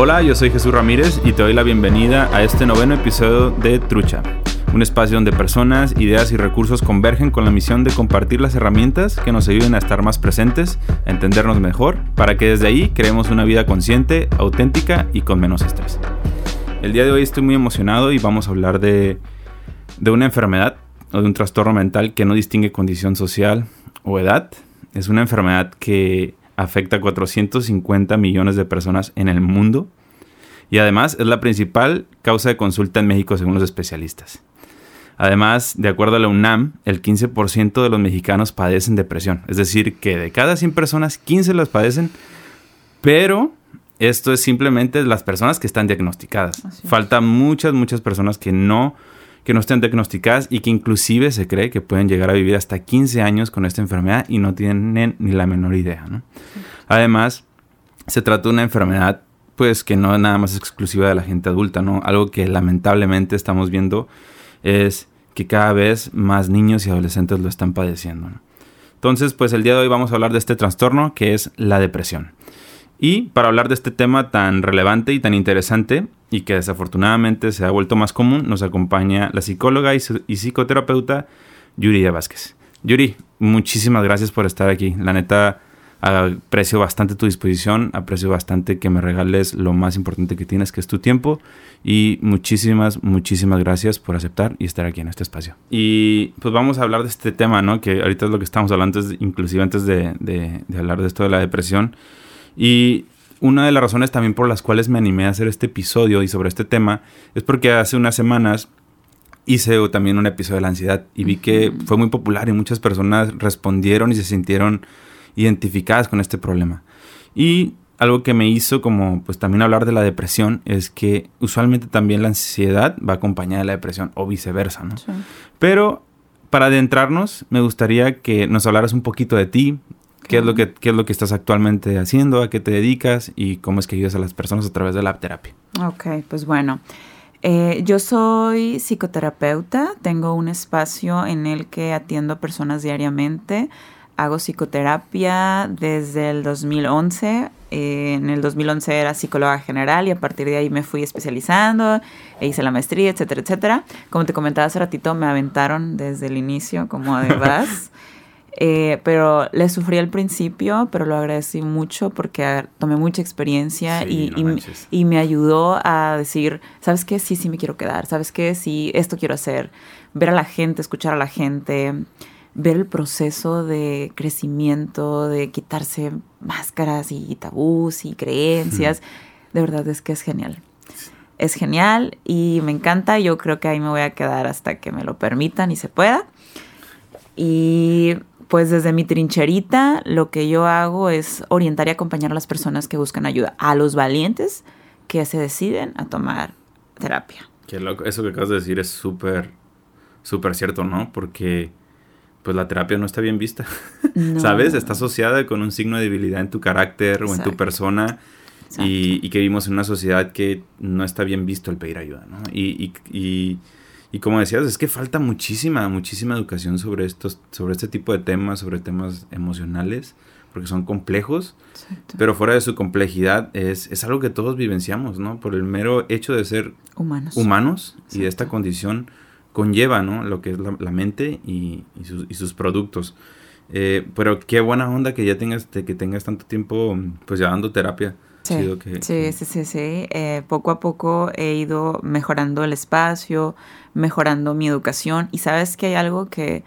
Hola, yo soy Jesús Ramírez y te doy la bienvenida a este noveno episodio de Trucha, un espacio donde personas, ideas y recursos convergen con la misión de compartir las herramientas que nos ayuden a estar más presentes, a entendernos mejor, para que desde ahí creemos una vida consciente, auténtica y con menos estrés. El día de hoy estoy muy emocionado y vamos a hablar de, de una enfermedad o de un trastorno mental que no distingue condición social o edad. Es una enfermedad que afecta a 450 millones de personas en el mundo y además es la principal causa de consulta en México según los especialistas. Además, de acuerdo a la UNAM, el 15% de los mexicanos padecen depresión, es decir, que de cada 100 personas, 15 las padecen, pero esto es simplemente las personas que están diagnosticadas. Falta muchas, muchas personas que no que no estén diagnosticadas y que inclusive se cree que pueden llegar a vivir hasta 15 años con esta enfermedad y no tienen ni la menor idea. Además, se trata de una enfermedad pues que no nada más exclusiva de la gente adulta, ¿no? Algo que lamentablemente estamos viendo es que cada vez más niños y adolescentes lo están padeciendo. Entonces, pues el día de hoy vamos a hablar de este trastorno que es la depresión. Y para hablar de este tema tan relevante y tan interesante, y que desafortunadamente se ha vuelto más común, nos acompaña la psicóloga y, psicoterapeuta Yuri Vázquez. Yuri, muchísimas gracias por estar aquí. La neta, aprecio bastante tu disposición, aprecio bastante que me regales lo más importante que tienes, que es tu tiempo. Y muchísimas, muchísimas gracias por aceptar y estar aquí en este espacio. Y pues vamos a hablar de este tema, ¿no? Que ahorita es lo que estamos hablando, inclusive antes de, de hablar de esto de la depresión. Y una de las razones también por las cuales me animé a hacer este episodio y sobre este tema es porque hace unas semanas hice también un episodio de la ansiedad y vi que fue muy popular y muchas personas respondieron y se sintieron identificadas con este problema. Y algo que me hizo como pues también hablar de la depresión es que usualmente también la ansiedad va acompañada de la depresión o viceversa, ¿no? Pero para adentrarnos me gustaría que nos hablaras un poquito de ti, ¿Qué es, lo que, es lo que estás actualmente haciendo? ¿A qué te dedicas? ¿Y cómo es que ayudas a las personas a través de la terapia? Ok, pues bueno. Eh, yo soy psicoterapeuta, tengo un espacio en el que atiendo a personas diariamente. Hago psicoterapia desde el 2011. Eh, en el 2011 era psicóloga general y a partir de ahí me fui especializando e hice la maestría, etcétera, etcétera. Como te comentaba hace ratito, me aventaron desde el inicio como de vas. Eh, pero le sufrí al principio, pero lo agradecí mucho porque tomé mucha experiencia y, y, me ayudó a decir, ¿sabes qué? Sí, sí me quiero quedar, ¿sabes qué? Sí, esto quiero hacer. Ver a la gente, escuchar a la gente, ver el proceso de crecimiento, de quitarse máscaras y tabús y creencias. De verdad es que es genial. Es genial y me encanta. Yo creo que ahí me voy a quedar hasta que me lo permitan y se pueda. Y pues desde mi trincherita lo que yo hago es orientar y acompañar a las personas que buscan ayuda, a los valientes que se deciden a tomar terapia. Qué loco. Eso que acabas de decir es súper, súper cierto, ¿no? Porque pues la terapia no está bien vista. ¿Sabes? Está asociada con un signo de debilidad en tu carácter o en tu persona. Y, y, que vivimos en una sociedad que no está bien visto el pedir ayuda, ¿no? y, y y como decías, es que falta muchísima, muchísima educación sobre estos, sobre este tipo de temas, sobre temas emocionales, porque son complejos, pero fuera de su complejidad es, es algo que todos vivenciamos, ¿no? Por el mero hecho de ser humanos, humanos y de esta condición conlleva, ¿no? Lo que es la, mente y, y, sus, y, sus, productos. Eh, pero qué buena onda que ya tengas, que tengas tanto tiempo, pues, llevando terapia. Sí, sí, sí, sí, eh, poco a poco he ido mejorando el espacio, mejorando mi educación y sabes que hay algo que,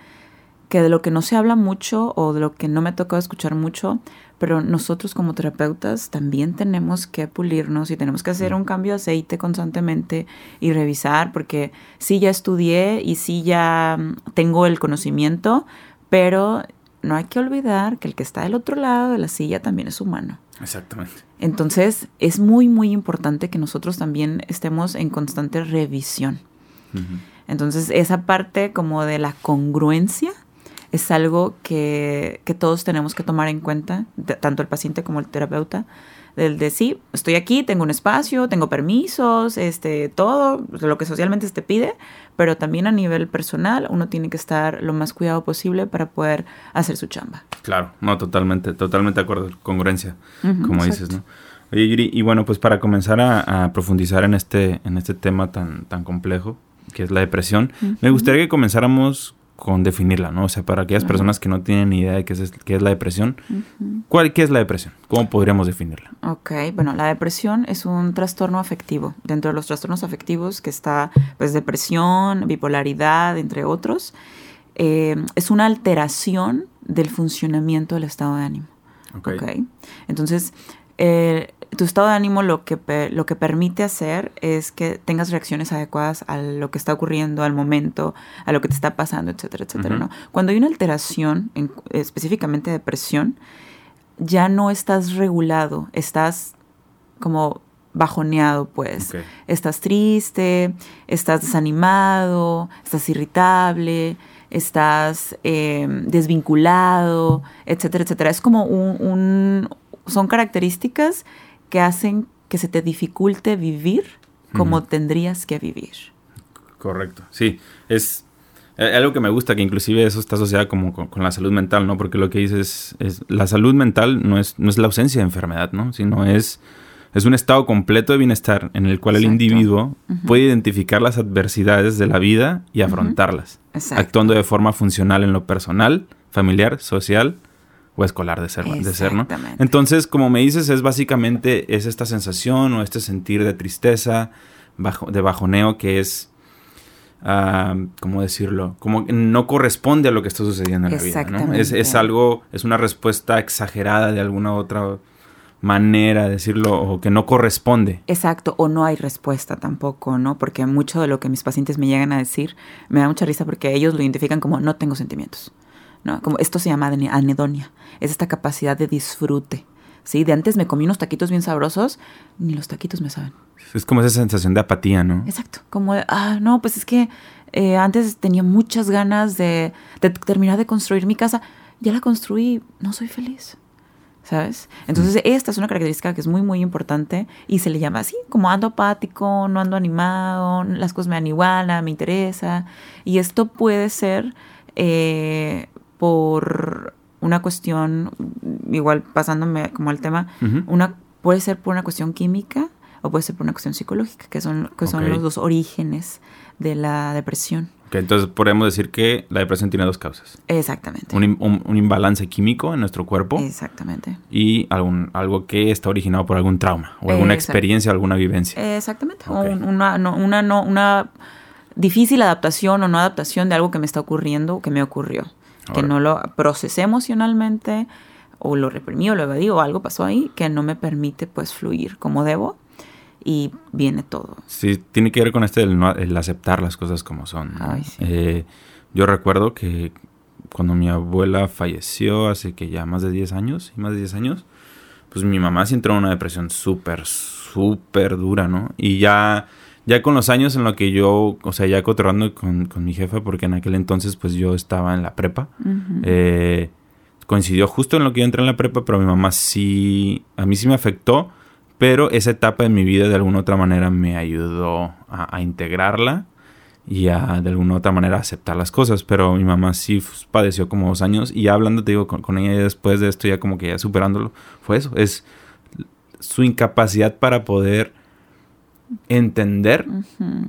que de lo que no se habla mucho o de lo que no me ha tocado escuchar mucho, pero nosotros como terapeutas también tenemos que pulirnos y tenemos que hacer un cambio de aceite constantemente y revisar, porque sí ya estudié y sí ya mm, tengo el conocimiento, pero no hay que olvidar que el que está del otro lado de la silla también es humano. Exactamente. Entonces, es muy, muy importante que nosotros también estemos en constante revisión. Entonces, esa parte como de la congruencia es algo que, que todos tenemos que tomar en cuenta, tanto el paciente como el terapeuta, del de sí, estoy aquí, tengo un espacio, tengo permisos, este, todo lo que socialmente se te pide, pero también a nivel personal uno tiene que estar lo más cuidado posible para poder hacer su chamba. Claro, no, totalmente, totalmente de acuerdo, congruencia, como dices, ¿no? Oye, Yuri, y bueno, pues para comenzar a, profundizar en este, en este tema tan, tan complejo, que es la depresión, me gustaría que comenzáramos con definirla, ¿no? O sea, para aquellas personas que no tienen ni idea de qué es, qué es la depresión, ¿cuál, ¿qué es la depresión? ¿Cómo podríamos definirla? Ok, bueno, la depresión es un trastorno afectivo. Dentro de los trastornos afectivos que está, pues, depresión, bipolaridad, entre otros, eh, es una alteración del funcionamiento del estado de ánimo. Ok. okay. Entonces, eh, tu estado de ánimo lo que, lo que permite hacer es que tengas reacciones adecuadas a lo que está ocurriendo, al momento, a lo que te está pasando, etcétera, etcétera. ¿no? Cuando hay una alteración, en, específicamente depresión, ya no estás regulado, estás como bajoneado, pues. Estás triste, estás desanimado, estás irritable, estás eh, desvinculado, etcétera, etcétera. Es como un, son características que hacen que se te dificulte vivir como tendrías que vivir. Correcto, sí, es eh, algo que me gusta, que inclusive eso está asociado como con, la salud mental, ¿no? Porque lo que dices es, la salud mental no es, no es la ausencia de enfermedad, ¿no? Sino es, es un estado completo de bienestar en el cual el individuo puede identificar las adversidades de la vida y afrontarlas, actuando de forma funcional en lo personal, familiar, social o escolar de ser, de ser, ¿no? Entonces, como me dices, es básicamente es esta sensación o este sentir de tristeza, bajo, de bajoneo que es, uh, ¿cómo decirlo? Como no corresponde a lo que está sucediendo en la vida, ¿no? Es, es, algo, es una respuesta exagerada de alguna otra manera de decirlo o que no corresponde. Exacto, o no hay respuesta tampoco, ¿no? Porque mucho de lo que mis pacientes me llegan a decir me da mucha risa porque ellos lo identifican como no tengo sentimientos. ¿No? Como esto se llama anedonia, es esta capacidad de disfrute. ¿sí? De antes me comí unos taquitos bien sabrosos, ni los taquitos me saben. Es como esa sensación de apatía, ¿no? Exacto, como de, ah, no, pues es que eh, antes tenía muchas ganas de, terminar de construir mi casa, ya la construí, no soy feliz. ¿Sabes? Entonces, mm. esta es una característica que es muy, muy importante y se le llama así, como ando apático, no ando animado, las cosas me dan igual, nada me interesa. Y esto puede ser eh, por una cuestión, igual pasándome como al tema, una, puede ser por una cuestión química o puede ser por una cuestión psicológica, que son, que son los dos orígenes de la depresión. entonces podemos decir que la depresión tiene dos causas. Exactamente. Un, un, imbalance químico en nuestro cuerpo. Exactamente. Y algún, algo que está originado por algún trauma o alguna experiencia, alguna vivencia. Exactamente. una, no, una, no, una difícil adaptación o no adaptación de algo que me está ocurriendo o que me ocurrió que no lo procesé emocionalmente o lo reprimí o lo evadí o algo pasó ahí que no me permite pues fluir como debo y viene todo. Sí, tiene que ver con este el, aceptar las cosas como son. Eh, yo recuerdo que cuando mi abuela falleció hace que ya más de 10 años, y más de 10 años, pues mi mamá sí entró en una depresión súper, súper dura, ¿no? Y ya ya con los años en lo que yo, o sea, ya cotorrando con, con mi jefa, porque en aquel entonces pues yo estaba en la prepa, eh, coincidió justo en lo que yo entré en la prepa, pero mi mamá sí, a mí sí me afectó, pero esa etapa de mi vida de alguna otra manera me ayudó a, integrarla y a de alguna otra manera aceptar las cosas, pero mi mamá sí padeció como dos años y ya hablando, te digo, con, con ella después de esto, ya como que ya superándolo, fue eso, es su incapacidad para poder entender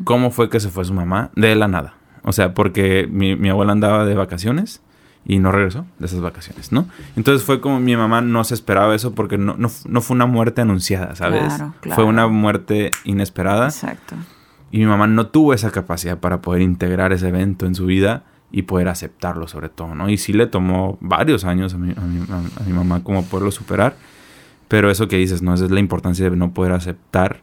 cómo fue que se fue su mamá de la nada. O sea, porque mi, mi, abuela andaba de vacaciones y no regresó de esas vacaciones, ¿no? Entonces fue como mi mamá no se esperaba eso porque no, no, fue una muerte anunciada, ¿sabes? Fue una muerte inesperada. Exacto. Y mi mamá no tuvo esa capacidad para poder integrar ese evento en su vida y poder aceptarlo sobre todo, ¿no? Y sí le tomó varios años a mi, a mi, a mi mamá como poderlo superar. Pero eso que dices, ¿no? Esa es la importancia de no poder aceptar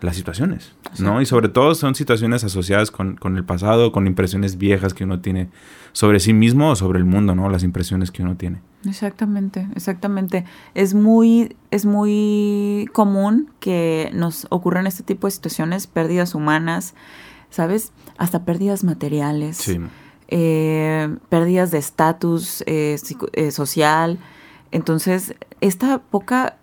las situaciones, ¿no? Y sobre todo son situaciones asociadas con, el pasado, con impresiones viejas que uno tiene sobre sí mismo o sobre el mundo, ¿no? Las impresiones que uno tiene. Exactamente, exactamente. Es muy, es muy común que nos ocurran este tipo de situaciones, pérdidas humanas, ¿sabes? Hasta pérdidas materiales, sí. Eh, pérdidas de estatus eh, eh, social. Entonces, esta poca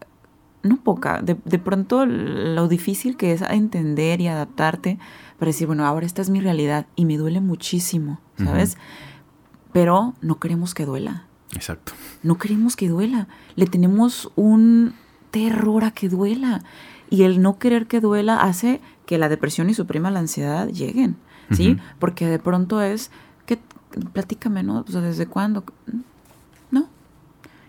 no poca, de, pronto lo difícil que es entender y adaptarte para decir, bueno, ahora esta es mi realidad y me duele muchísimo, ¿sabes? Pero no queremos que duela. Exacto. No queremos que duela. Le tenemos un terror a que duela. Y el no querer que duela hace que la depresión y su prima la ansiedad lleguen, ¿sí? Porque de pronto es, que platícame, ¿no? O sea, ¿desde cuándo?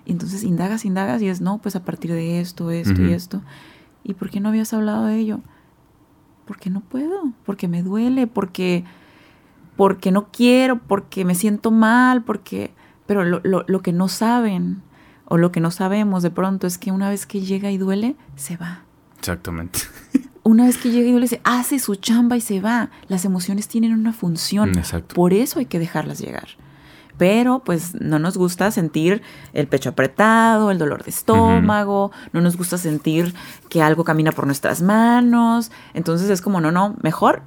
Y entonces indagas, indagas y es, no, pues a partir de esto, esto y esto. ¿Y por qué no habías hablado de ello? Porque no puedo, porque me duele, porque, porque no quiero, porque me siento mal, porque... Pero lo, lo, lo que no saben o lo que no sabemos de pronto es que una vez que llega y duele, se va. Exactamente. Una vez que llega y duele, se hace su chamba y se va. Las emociones tienen una función. Exacto. Por eso hay que dejarlas llegar. Pero pues no nos gusta sentir el pecho apretado, el dolor de estómago, no nos gusta sentir que algo camina por nuestras manos. Entonces es como, no, no, mejor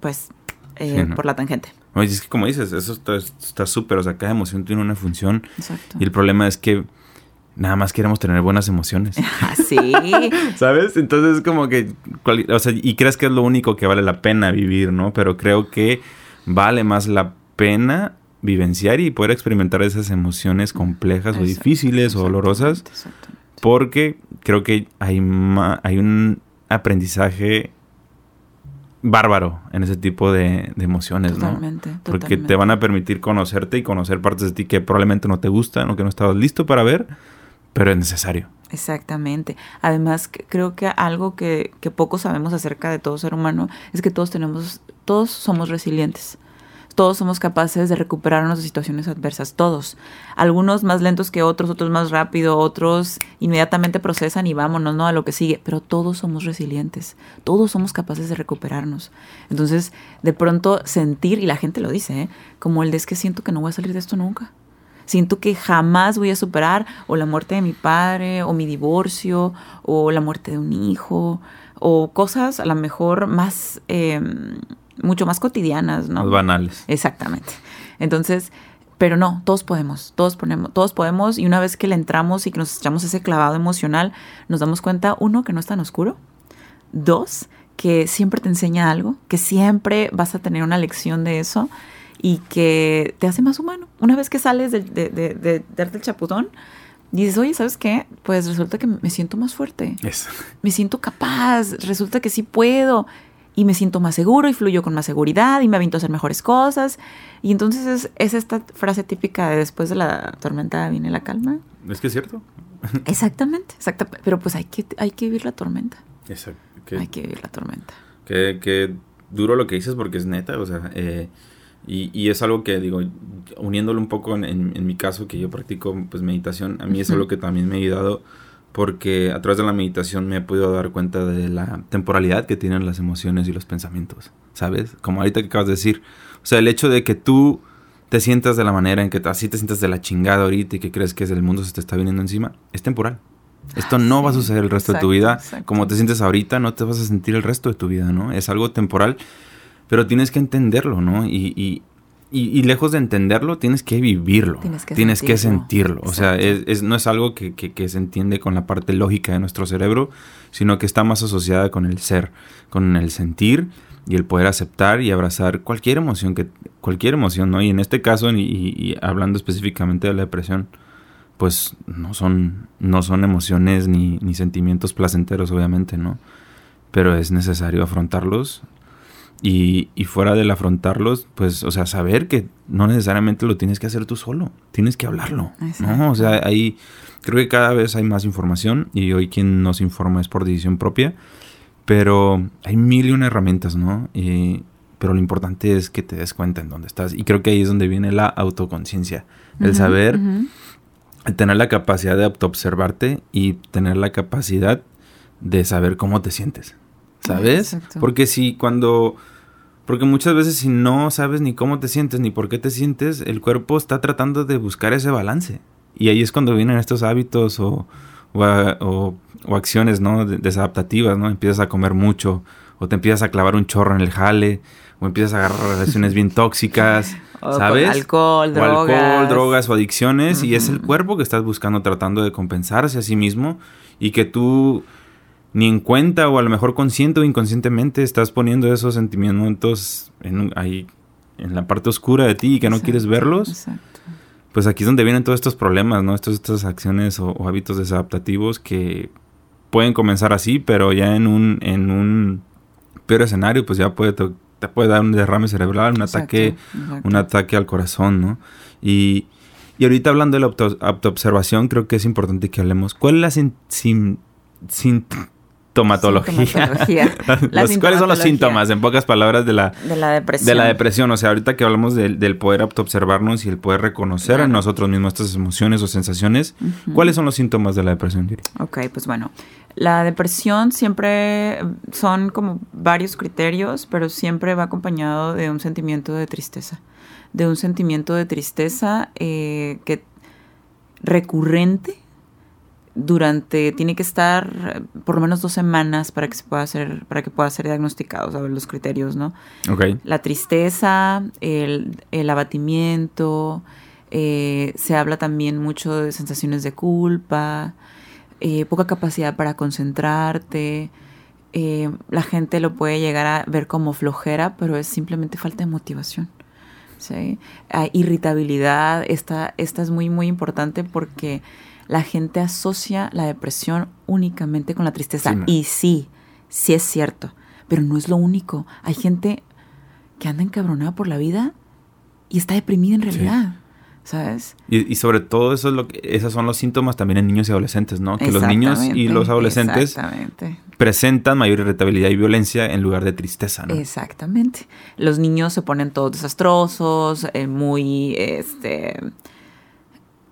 pues eh, por la tangente. Oye, es que como dices, eso está súper, o sea, cada emoción tiene una función. Exacto. Y el problema es que nada más queremos tener buenas emociones. Ah, sí. ¿Sabes? Entonces es como que, o sea, y crees que es lo único que vale la pena vivir, ¿no? Pero creo que vale más la pena vivenciar y poder experimentar esas emociones complejas o difíciles o dolorosas. Porque creo que hay, hay un aprendizaje bárbaro en ese tipo de, emociones, totalmente, ¿no? Porque te van a permitir conocerte y conocer partes de ti que probablemente no te gustan o que no estabas listo para ver, pero es necesario. Exactamente. Además, creo que algo que, que poco sabemos acerca de todo ser humano es que todos tenemos, todos somos resilientes todos somos capaces de recuperarnos de situaciones adversas, todos. Algunos más lentos que otros, otros más rápido, otros inmediatamente procesan y vámonos, ¿no? A lo que sigue, pero todos somos resilientes, todos somos capaces de recuperarnos. Entonces, de pronto sentir, y la gente lo dice, ¿eh? como el de es que siento que no voy a salir de esto nunca. Siento que jamás voy a superar o la muerte de mi padre, o mi divorcio, o la muerte de un hijo, o cosas a lo mejor más... Em, mucho más cotidianas, ¿no? Más banales. Exactamente. Entonces, pero no, todos podemos, todos ponemos, todos podemos y una vez que le entramos y que nos echamos ese clavado emocional, nos damos cuenta, uno, que no es tan oscuro, dos, que siempre te enseña algo, que siempre vas a tener una lección de eso y que te hace más humano. Una vez que sales de, de, de, darte el chaputón, dices, oye, ¿sabes qué? Pues resulta que me siento más fuerte. Eso. Me siento capaz, resulta que sí puedo y me siento más seguro y fluyo con más seguridad y me aviento a hacer mejores cosas. Y entonces es, esta frase típica de después de la tormenta viene la calma. Es que es cierto. Exactamente, exactamente. Pero pues hay que, hay que vivir la tormenta. Exacto. hay que vivir la tormenta. Qué, duro lo que dices porque es neta, o sea, eh, y, y, es algo que digo, uniéndolo un poco en, en, mi caso, que yo practico pues meditación, a mí es algo que también me ha ayudado porque a través de la meditación me he podido dar cuenta de la temporalidad que tienen las emociones y los pensamientos, ¿sabes? Como ahorita que acabas de decir, o sea, el hecho de que tú te sientas de la manera en que así te sientas de la chingada ahorita y que crees que el mundo se te está viniendo encima, es temporal. Esto no va a suceder el resto de tu vida. Como te sientes ahorita, no te vas a sentir el resto de tu vida, ¿no? Es algo temporal, pero tienes que entenderlo, ¿no? Y, y, lejos de entenderlo, tienes que vivirlo. Tienes que, sentirlo. O sea, es, no es algo que, que, se entiende con la parte lógica de nuestro cerebro, sino que está más asociada con el ser, con el sentir y el poder aceptar y abrazar cualquier emoción, que, cualquier emoción, ¿no? Y en este caso, y, hablando específicamente de la depresión, pues no son, no son emociones ni, ni sentimientos placenteros, obviamente, ¿no? Pero es necesario afrontarlos y, y, fuera del afrontarlos, pues, o sea, saber que no necesariamente lo tienes que hacer tú solo, tienes que hablarlo, ¿no? O sea, ahí creo que cada vez hay más información y hoy quien nos informa es por decisión propia, pero hay mil y una herramientas, ¿no? Y, pero lo importante es que te des cuenta en dónde estás y creo que ahí es donde viene la autoconciencia, el saber, el tener la capacidad de autoobservarte y tener la capacidad de saber cómo te sientes. ¿Sabes? Porque si cuando porque muchas veces si no sabes ni cómo te sientes ni por qué te sientes, el cuerpo está tratando de buscar ese balance. Y ahí es cuando vienen estos hábitos o, o, acciones ¿no? desadaptativas, ¿no? Empiezas a comer mucho, o te empiezas a clavar un chorro en el jale, o empiezas a agarrar relaciones bien tóxicas, ¿sabes? alcohol, drogas. O alcohol, drogas o adicciones, y es el cuerpo que estás buscando tratando de compensarse a sí mismo, y que tú ni en cuenta o a lo mejor consciente o inconscientemente estás poniendo esos sentimientos en, ahí en la parte oscura de ti y que no quieres verlos. Exacto. Pues aquí es donde vienen todos estos problemas, ¿no? Estos, estas acciones o, hábitos desadaptativos que pueden comenzar así, pero ya en un, en un peor escenario, pues ya puede, te, puede dar un derrame cerebral, un ataque, un ataque al corazón, ¿no? Y, y ahorita hablando de la autoobservación, creo que es importante que hablemos. ¿Cuál es la sin, sin, sin Tomatología. ¿Cuáles son los síntomas, en pocas palabras, de la, de la depresión? De la depresión. O sea, ahorita que hablamos del, poder autoobservarnos y el poder reconocer en nosotros mismos estas emociones o sensaciones, ¿cuáles son los síntomas de la depresión, Ok, pues bueno. La depresión siempre son como varios criterios, pero siempre va acompañado de un sentimiento de tristeza. De un sentimiento de tristeza eh, que recurrente durante, tiene que estar eh, por lo menos dos semanas para que se pueda hacer, para que pueda ser diagnosticado, saber los criterios, ¿no? La tristeza, el, abatimiento, eh, se habla también mucho de sensaciones de culpa, eh, poca capacidad para concentrarte. la gente lo puede llegar a ver como flojera, pero es simplemente falta de motivación. ¿sí? irritabilidad, esta, esta es muy, muy importante porque la gente asocia la depresión únicamente con la tristeza. y sí, sí es cierto, pero no es lo único. Hay gente que anda encabronada por la vida y está deprimida en realidad. ¿Sabes? Y, sobre todo eso es lo que, esos son los síntomas también en niños y adolescentes, ¿no? Que los niños y los adolescentes presentan mayor irritabilidad y violencia en lugar de tristeza, ¿no? Exactamente. Los niños se ponen todos desastrosos, eh, muy, este,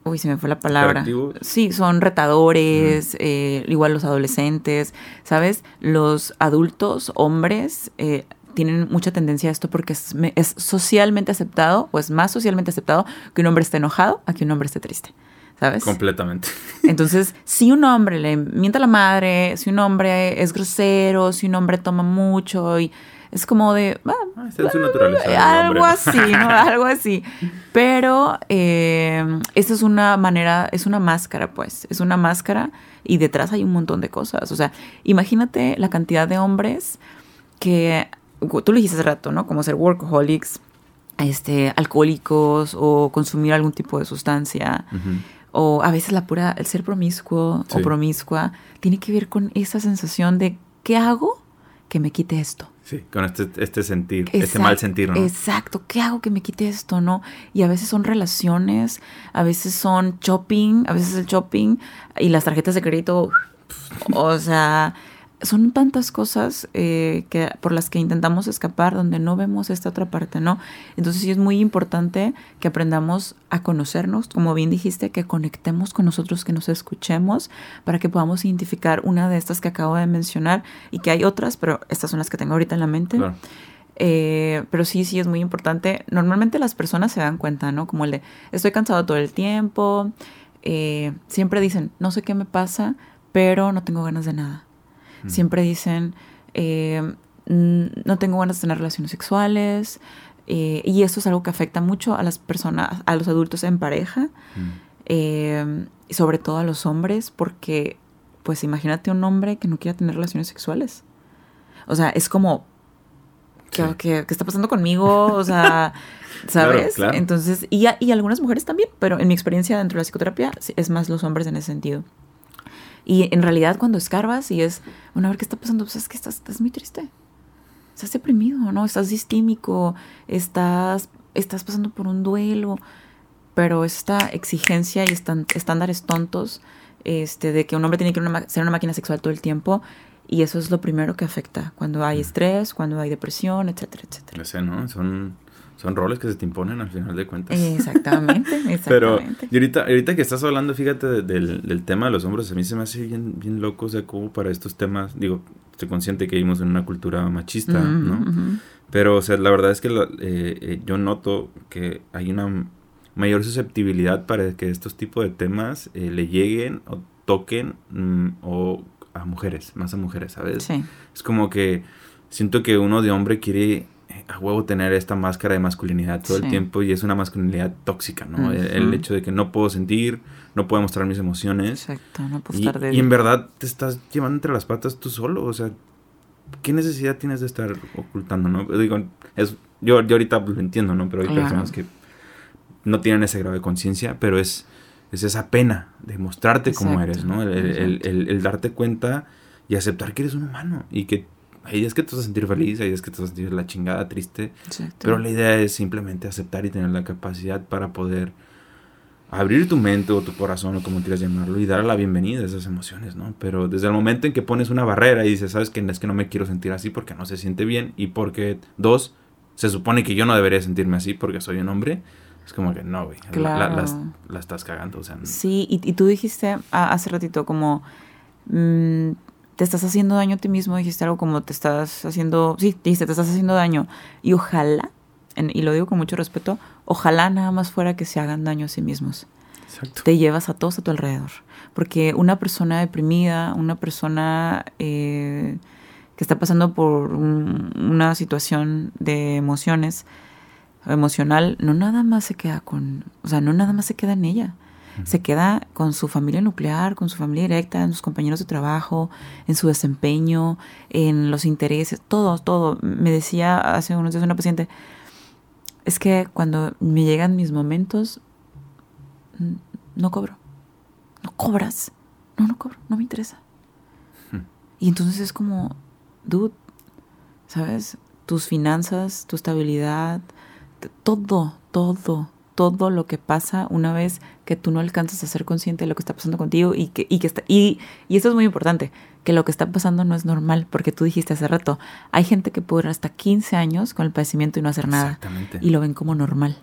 uy, se me fue la palabra. Sí, son retadores, eh, igual los adolescentes, ¿sabes? Los adultos, hombres, eh, tienen mucha tendencia a esto porque es, es, socialmente aceptado, o es más socialmente aceptado que un hombre esté enojado a que un hombre esté triste. ¿Sabes? Completamente. Entonces, si un hombre le mienta a la madre, si un hombre es grosero, si un hombre toma mucho y es como de... Ah, ah, su naturaleza. Algo así, ¿no? algo así. Pero eh, esta es una manera, es una máscara, pues. Es una máscara y detrás hay un montón de cosas. O sea, imagínate la cantidad de hombres que, tú lo dijiste hace rato, ¿no? Como ser workaholics, este, alcohólicos o consumir algún tipo de sustancia. O a veces la pura, el ser promiscuo o promiscua tiene que ver con esa sensación de ¿qué hago que me quite esto? Sí, con este, este sentir, este mal sentir, ¿no? Exacto, ¿qué hago que me quite esto, no? Y a veces son relaciones, a veces son shopping, a veces el shopping y las tarjetas de crédito, o sea, son tantas cosas eh, que, por las que intentamos escapar donde no vemos esta otra parte, ¿no? Entonces sí es muy importante que aprendamos a conocernos, como bien dijiste, que conectemos con nosotros, que nos escuchemos para que podamos identificar una de estas que acabo de mencionar y que hay otras, pero estas son las que tengo ahorita en la mente. Eh, pero sí, sí es muy importante. Normalmente las personas se dan cuenta, ¿no? Como el de, estoy cansado todo el tiempo, eh, siempre dicen, no sé qué me pasa, pero no tengo ganas de nada Siempre dicen, eh, no tengo ganas de tener relaciones sexuales. Eh, y esto es algo que afecta mucho a las personas, a los adultos en pareja, eh, y sobre todo a los hombres, porque, pues imagínate un hombre que no quiera tener relaciones sexuales. O sea, es como, ¿qué, está pasando conmigo? O sea, ¿sabes? Entonces, y, y algunas mujeres también, pero en mi experiencia dentro de la psicoterapia es más los hombres en ese sentido. Y en realidad cuando escarbas y es, bueno, a ver qué está pasando, pues es que estás, estás muy triste. Estás deprimido, ¿no? Estás distímico, estás, estás pasando por un duelo. Pero esta exigencia y estándares tontos este, de que un hombre tiene que ser una máquina sexual todo el tiempo, y eso es lo primero que afecta cuando hay estrés, cuando hay depresión, etcétera, etcétera. sé, ¿no? Son son roles que se te imponen al final de cuentas. Exactamente, exactamente. Pero y ahorita, ahorita que estás hablando, fíjate, del, del, tema de los hombres, a mí se me hace bien, bien loco, o sea, como para estos temas, digo, estoy consciente que vivimos en una cultura machista, ¿no? Pero, o sea, la verdad es que eh, eh, yo noto que hay una mayor susceptibilidad para que estos tipos de temas eh, le lleguen o toquen mm, o a mujeres, más a mujeres, ¿sabes? Sí. Es como que siento que uno de hombre quiere a huevo tener esta máscara de masculinidad todo el tiempo y es una masculinidad tóxica, ¿no? el, hecho de que no puedo sentir, no puedo mostrar mis emociones. Exacto, no puedo y, estar Y en verdad te estás llevando entre las patas tú solo, o sea, ¿qué necesidad tienes de estar ocultando, no? Digo, es, yo, yo ahorita lo entiendo, ¿no? Pero hay personas que no tienen ese grado de conciencia, pero es, es esa pena de mostrarte como eres, ¿no? El, darte cuenta y aceptar que eres un humano y que hay días que te vas a sentir feliz, hay días que te vas a sentir la chingada, triste, pero la idea es simplemente aceptar y tener la capacidad para poder abrir tu mente o tu corazón o como quieras llamarlo y dar la bienvenida a esas emociones, ¿no? Pero desde el momento en que pones una barrera y dices, sabes que es que no me quiero sentir así porque no se siente bien y porque dos, se supone que yo no debería sentirme así porque soy un hombre, es como que no, güey, la, estás cagando, o sea. Sí, y, tú dijiste hace ratito como... Mm, te estás haciendo daño a ti mismo, dijiste algo como te estás haciendo, sí, dijiste, te estás haciendo daño. Y ojalá, y lo digo con mucho respeto, ojalá nada más fuera que se hagan daño a sí mismos. Exacto. Te llevas a todos a tu alrededor. Porque una persona deprimida, una persona eh, que está pasando por una situación de emociones, emocional, no nada más se queda con, o sea, no nada más se queda en ella se queda con su familia nuclear, con su familia directa, en sus compañeros de trabajo, en su desempeño, en los intereses, todo, todo. Me decía hace unos días una paciente, es que cuando me llegan mis momentos, no cobro. No cobras. No, no cobro, no me interesa. Y entonces es como, dude, ¿sabes? Tus finanzas, tu estabilidad, todo, todo todo lo que pasa una vez que tú no alcanzas a ser consciente de lo que está pasando contigo y que, y que está, y, y esto es muy importante, que lo que está pasando no es normal, porque tú dijiste hace rato, hay gente que puede durar hasta 15 años con el padecimiento y no hacer nada. Y lo ven como normal.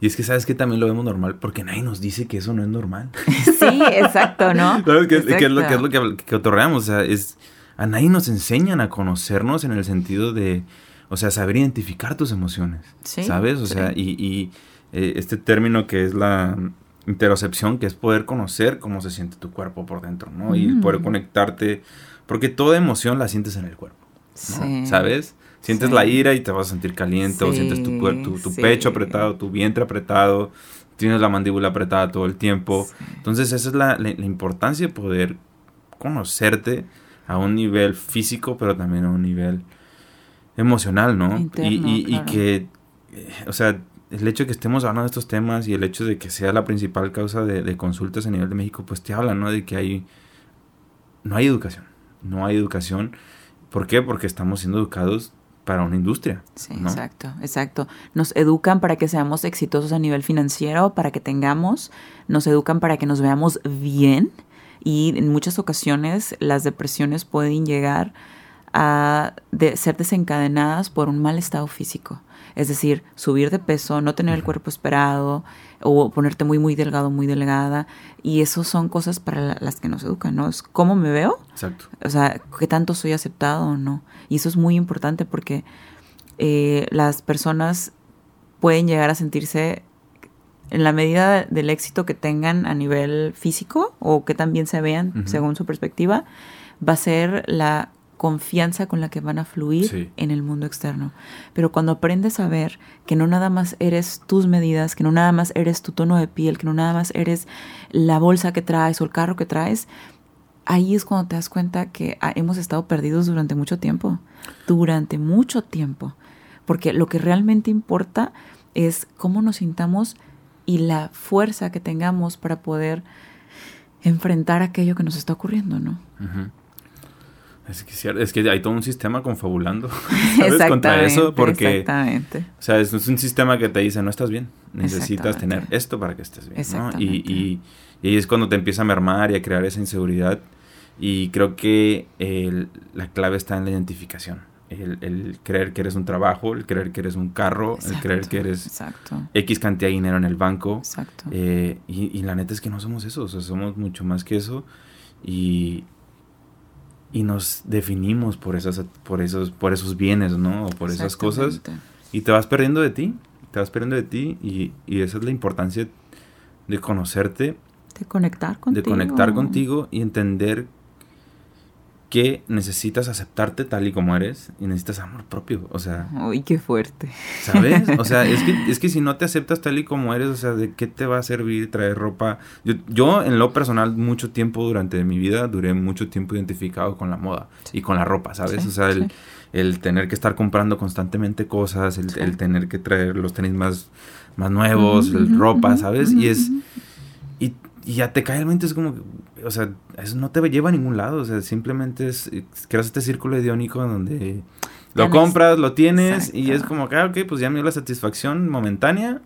Y es que sabes que también lo vemos normal porque nadie nos dice que eso no es normal. Sí, exacto, ¿no? ¿Sabes qué, es lo, que, es lo que, que otorgamos? O sea, es, a nadie nos enseñan a conocernos en el sentido de, o sea, saber identificar tus emociones. Sí, ¿Sabes? O sea, y, y eh, este término que es la interocepción, que es poder conocer cómo se siente tu cuerpo por dentro, ¿no? Y mm. poder conectarte, porque toda emoción la sientes en el cuerpo, ¿no? ¿Sabes? Sientes la ira y te vas a sentir caliente, o sientes tu, tu, tu pecho apretado, tu vientre apretado, tienes la mandíbula apretada todo el tiempo. Entonces esa es la, la, importancia de poder conocerte a un nivel físico, pero también a un nivel emocional, ¿no? y, y, que, eh, o sea, el hecho de que estemos hablando de estos temas y el hecho de que sea la principal causa de, consultas a nivel de México, pues te habla, ¿no? De que hay, no hay educación, no hay educación. ¿Por qué? Porque estamos siendo educados para una industria. Sí, exacto, exacto. Nos educan para que seamos exitosos a nivel financiero, para que tengamos, nos educan para que nos veamos bien y en muchas ocasiones las depresiones pueden llegar a ser desencadenadas por un mal estado físico. Es decir, subir de peso, no tener el cuerpo esperado o ponerte muy, muy delgado, muy delgada. Y eso son cosas para las que nos educan, ¿no? Es cómo me veo. Exacto. O sea, qué tanto soy aceptado o no. Y eso es muy importante porque eh, las personas pueden llegar a sentirse en la medida del éxito que tengan a nivel físico o que también se vean según su perspectiva, va a ser la confianza con la que van a fluir en el mundo externo. Pero cuando aprendes a ver que no nada más eres tus medidas, que no nada más eres tu tono de piel, que no nada más eres la bolsa que traes o el carro que traes, ahí es cuando te das cuenta que ah, hemos estado perdidos durante mucho tiempo, durante mucho tiempo. Porque lo que realmente importa es cómo nos sintamos y la fuerza que tengamos para poder enfrentar aquello que nos está ocurriendo, ¿no? Es que, es que hay todo un sistema confabulando ¿sabes? contra eso porque exactamente. o sea es, un sistema que te dice no estás bien necesitas tener esto para que estés bien ¿no? y, y, y, ahí es cuando te empieza a mermar y a crear esa inseguridad y creo que la clave está en la identificación el, el, creer que eres un trabajo, el creer que eres un carro, el creer que eres X cantidad de dinero en el banco. Eh, y, y, la neta es que no somos eso, o sea, somos mucho más que eso. Y, y nos definimos por esas por esos por esos bienes no o por esas cosas. Y te vas perdiendo de ti te vas perdiendo de ti y, y esa es la importancia de conocerte. De conectar contigo de conectar contigo y entender que necesitas aceptarte tal y como eres y necesitas amor propio, o sea... Uy, qué fuerte. ¿Sabes? O sea, es que, es que si no te aceptas tal y como eres, o sea, ¿de qué te va a servir traer ropa? Yo, yo en lo personal, mucho tiempo durante mi vida, duré mucho tiempo identificado con la moda y con la ropa, ¿sabes? o sea, el, el, tener que estar comprando constantemente cosas, el, el tener que traer los tenis más, más nuevos, el ropa, ¿sabes? Y es... Y, ya te cae el mente, es como, o sea, eso no te lleva a ningún lado, o sea, simplemente es, creas este círculo idiónico donde lo compras, lo tienes y es como, ah, ok, pues ya me dio la satisfacción momentánea,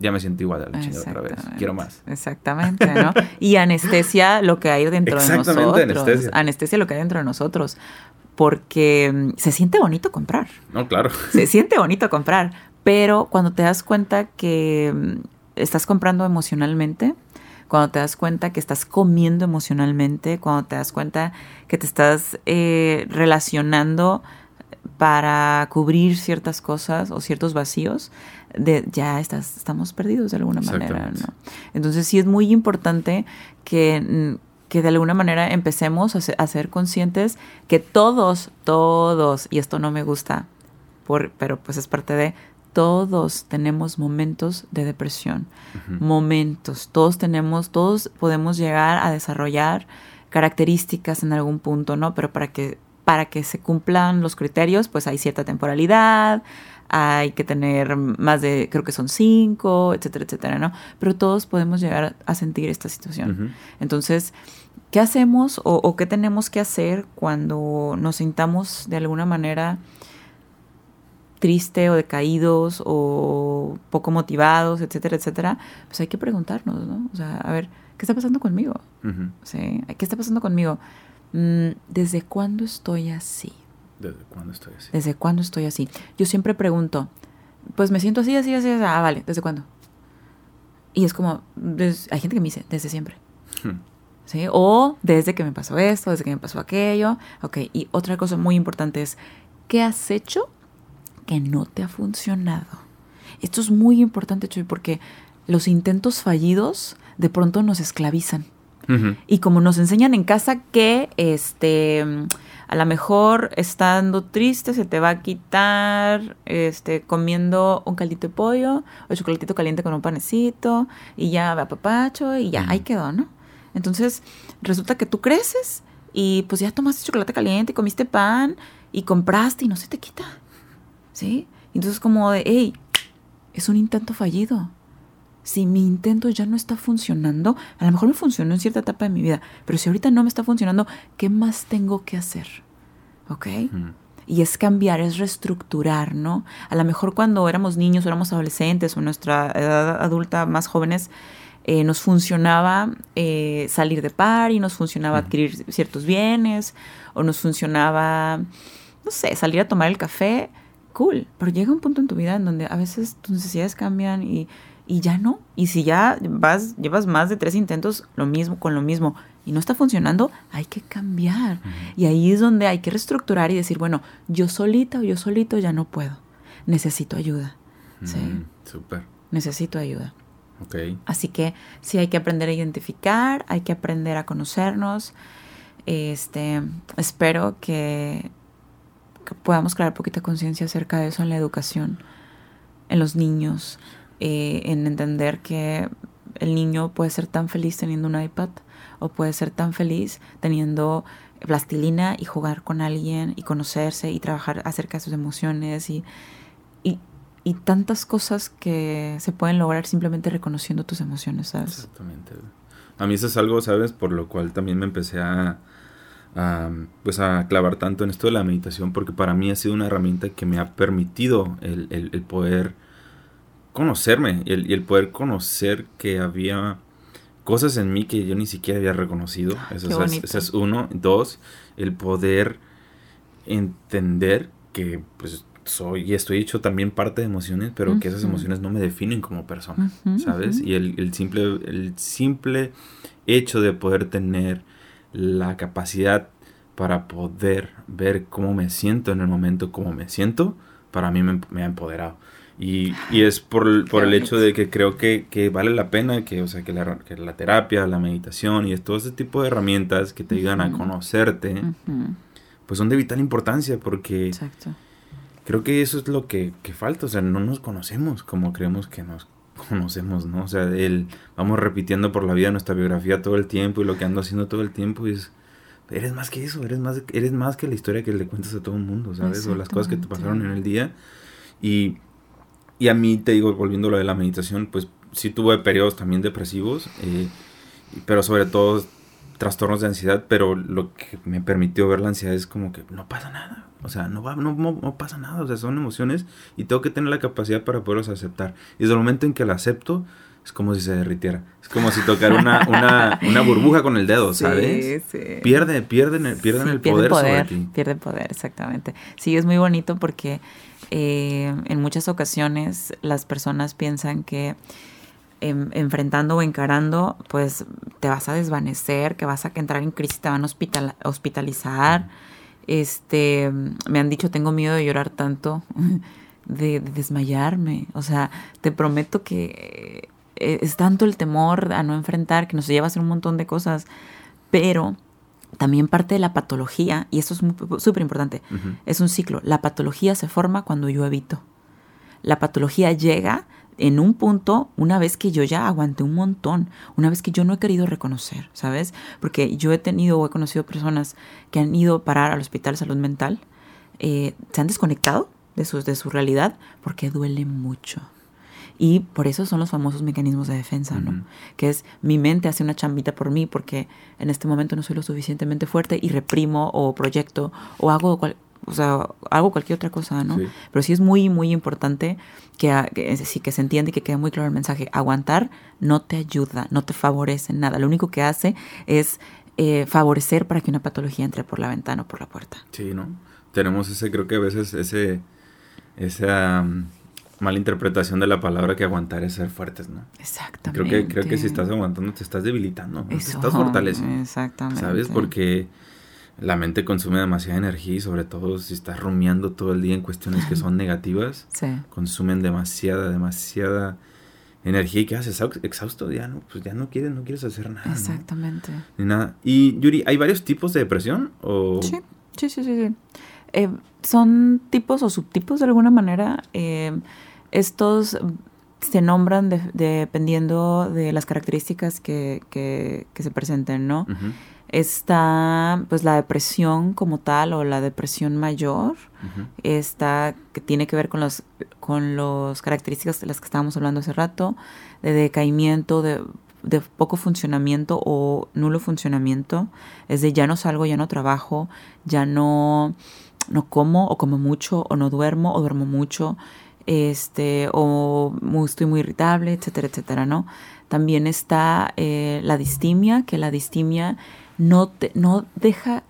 ya me siento igual a la chingada otra vez. Quiero más. Exactamente, ¿no? Y anestesia lo que hay dentro de nosotros. Anestesia. anestesia lo que hay dentro de nosotros. Porque mm, se siente bonito comprar. No, claro. Se siente bonito comprar. Pero cuando te das cuenta que mm, estás comprando emocionalmente, cuando te das cuenta que estás comiendo emocionalmente, cuando te das cuenta que te estás eh, relacionando para cubrir ciertas cosas o ciertos vacíos, de, ya estás, estamos perdidos de alguna manera. ¿no? Entonces sí es muy importante que, que de alguna manera empecemos a ser, conscientes que todos, todos, y esto no me gusta, por, pero pues es parte de, todos tenemos momentos de depresión, momentos, todos tenemos, todos podemos llegar a desarrollar características en algún punto, ¿no? Pero para que para que se cumplan los criterios, pues hay cierta temporalidad, hay que tener más de, creo que son cinco, etcétera, etcétera, ¿no? Pero todos podemos llegar a sentir esta situación. Entonces, ¿qué hacemos o, qué tenemos que hacer cuando nos sintamos de alguna manera triste o decaídos o poco motivados, etcétera, etcétera? Pues hay que preguntarnos, ¿no? O sea, a ver, ¿qué está pasando conmigo? ¿Sí? ¿Qué está pasando conmigo? Mm, ¿Desde cuándo estoy así? ¿Desde cuándo estoy así? ¿Desde cuándo estoy así? Yo siempre pregunto, pues me siento así, así, así, así. Ah, vale, ¿desde cuándo? Y es como, hay gente que me dice, desde siempre. Hmm. ¿Sí? O desde que me pasó esto, desde que me pasó aquello. Ok, y otra cosa muy importante es, ¿qué has hecho que no te ha funcionado? Esto es muy importante, Chuy, porque los intentos fallidos de pronto nos esclavizan. Y como nos enseñan en casa que este a lo mejor estando triste se te va a quitar este comiendo un caldito de pollo o chocolatito caliente con un panecito y ya va papacho y ya ahí quedó, ¿no? Entonces, resulta que tú creces y pues ya tomaste chocolate caliente, comiste pan y compraste y no se te quita. ¿Sí? Entonces como de, hey, es un intento fallido si mi intento ya no está funcionando, a lo mejor me funcionó en cierta etapa de mi vida, pero si ahorita no me está funcionando, ¿qué más tengo que hacer? ¿Ok? Y es cambiar, es reestructurar, ¿no? A lo mejor cuando éramos niños o éramos adolescentes o nuestra edad adulta más jóvenes, eh, nos funcionaba eh, salir de par y nos funcionaba adquirir ciertos bienes o nos funcionaba, no sé, salir a tomar el café. Cool, pero llega un punto en tu vida en donde a veces tus necesidades cambian y y ya no. Y si ya vas, llevas más de tres intentos lo mismo, con lo mismo y no está funcionando, hay que cambiar. Y ahí es donde hay que reestructurar y decir, bueno, yo solita o yo solito ya no puedo. Necesito ayuda. Sí. Súper. Necesito ayuda. Ok. Así que sí hay que aprender a identificar, hay que aprender a conocernos. Este, espero que, que podamos crear poquita conciencia acerca de eso en la educación, en los niños, eh, en entender que el niño puede ser tan feliz teniendo un iPad o puede ser tan feliz teniendo plastilina y jugar con alguien y conocerse y trabajar acerca de sus emociones y, y, y tantas cosas que se pueden lograr simplemente reconociendo tus emociones, ¿sabes? Exactamente. A mí eso es algo, ¿sabes? Por lo cual también me empecé a, pues a clavar tanto en esto de la meditación porque para mí ha sido una herramienta que me ha permitido el, el, el poder conocerme y el, poder conocer que había cosas en mí que yo ni siquiera había reconocido. Eso, es, es, uno. Dos, el poder entender que pues soy y estoy hecho también parte de emociones, pero que esas emociones no me definen como persona, ¿sabes? Y el, el, simple, el simple hecho de poder tener la capacidad para poder ver cómo me siento en el momento, cómo me siento, para mí me ha empoderado. Y, y es por, por el hecho de que creo que, que, vale la pena que, o sea, que, la, que la terapia, la meditación y todo ese tipo de herramientas que te ayudan a conocerte, pues son de vital importancia porque creo que eso es lo que, que, falta, o sea, no nos conocemos como creemos que nos conocemos, ¿no? O sea, el, vamos repitiendo por la vida nuestra biografía todo el tiempo y lo que ando haciendo todo el tiempo y es... Eres más que eso, eres más, eres más que la historia que le cuentas a todo el mundo, ¿sabes? O las cosas que te pasaron en el día. Y y a mí, te digo, volviendo a lo de la meditación, pues sí tuve periodos también depresivos, eh, pero sobre todo trastornos de ansiedad, pero lo que me permitió ver la ansiedad es como que no pasa nada. O sea, no, va, no, no, pasa nada. O sea, son emociones y tengo que tener la capacidad para poderlos aceptar. Y desde el momento en que la acepto, es como si se derritiera. Es como si tocara una, una, una burbuja con el dedo, ¿sabes? Sí, sí. Pierde, pierden, pierden el poder, sobre ti. Pierde poder, exactamente. Sí, es muy bonito porque eh, en muchas ocasiones las personas piensan que enfrentando o encarando, pues te vas a desvanecer, que vas a entrar en crisis, te van a hospital hospitalizar. Este, me han dicho, tengo miedo de llorar tanto, de, desmayarme. O sea, te prometo que eh, es tanto el temor a no enfrentar que nos lleva a hacer un montón de cosas, pero también parte de la patología, y esto es súper importante, es un ciclo. La patología se forma cuando yo evito. La patología llega en un punto, una vez que yo ya aguanté un montón, una vez que yo no he querido reconocer, ¿sabes? Porque yo he tenido o he conocido personas que han ido a parar al hospital de salud mental, eh, se han desconectado de su, de su realidad porque duele mucho. Y por eso son los famosos mecanismos de defensa, ¿no? Que es mi mente hace una chambita por mí porque en este momento no soy lo suficientemente fuerte y reprimo o proyecto o hago o sea, hago cualquier otra cosa, ¿no? Pero sí es muy, muy importante que, sí, que se entienda y que quede muy claro el mensaje. Aguantar no te ayuda, no te favorece en nada. Lo único que hace es eh, favorecer para que una patología entre por la ventana o por la puerta. Sí, ¿no? Tenemos ese, creo que a veces ese, esa mm, mala interpretación de la palabra que aguantar es ser fuertes, ¿no? Exactamente. Creo que, creo que si estás aguantando te estás debilitando, te estás fortaleciendo. Exactamente. ¿Sabes? Porque la mente consume demasiada energía y sobre todo si estás rumiando todo el día en cuestiones que son negativas, consumen demasiada, demasiada energía y quedas exhausto, ya no, pues ya no quieres, no quieres hacer nada. Exactamente. Ni nada. Y Yuri, ¿hay varios tipos de depresión? O... Sí, sí, sí, sí. Eh, son tipos o subtipos de alguna manera. Eh, estos se nombran dependiendo de las características que, que, se presenten, ¿no? Está pues la depresión como tal o la depresión mayor, está que tiene que ver con los con las características de las que estábamos hablando hace rato, de decaimiento, de, de poco funcionamiento o nulo funcionamiento, es de ya no salgo, ya no trabajo, ya no, no como o como mucho o no duermo o duermo mucho, este, o estoy muy irritable, etcétera, etcétera, ¿no? También está eh, la distimia, que la distimia no te, no deja,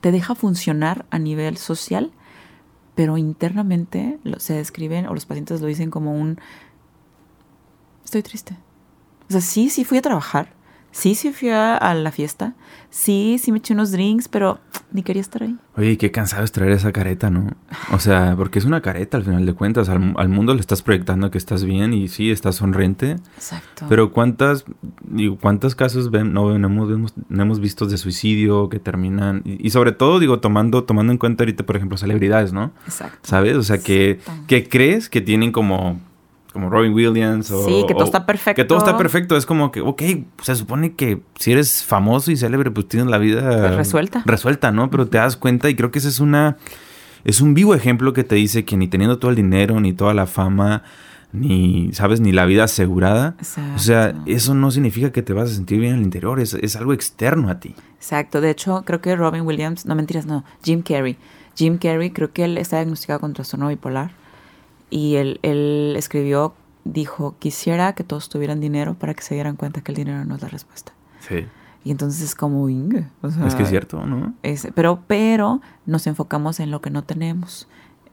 te deja funcionar a nivel social, pero internamente se describen, o los pacientes lo dicen como un, estoy triste. O sea, sí, sí fui a trabajar, sí, sí fui a, la fiesta, sí, sí me eché unos drinks, pero ni quería estar ahí. Oye, qué cansado es traer esa careta, ¿no? O sea, porque es una careta al final de cuentas. Al, mundo le estás proyectando que estás bien y sí, estás sonriente. Exacto. Pero ¿cuántas, digo, cuántos casos ven, no, hemos, no hemos visto de suicidio que terminan? Y, sobre todo, digo, tomando, tomando en cuenta ahorita, por ejemplo, celebridades, ¿no? Exacto. ¿Sabes? O sea, que, que crees que tienen como como Robin Williams. O, sí, que todo está perfecto. Que todo está perfecto. Es como que, ok, se supone que si eres famoso y célebre, pues tienes la vida pues resuelta. Resuelta, ¿no? Pero te das cuenta y creo que ese es una... Es un vivo ejemplo que te dice que ni teniendo todo el dinero, ni toda la fama, ni, ¿sabes? Ni la vida asegurada. O sea, eso no significa que te vas a sentir bien en el interior, es, es algo externo a ti. Exacto. De hecho, creo que Robin Williams, no mentiras, no, Jim Carrey. Jim Carrey, creo que él está diagnosticado con trastorno bipolar y él, él escribió, dijo, quisiera que todos tuvieran dinero para que se dieran cuenta que el dinero no es la respuesta. Sí. Y entonces es como, es que es cierto, ¿no? Es, pero, pero nos enfocamos en lo que no tenemos.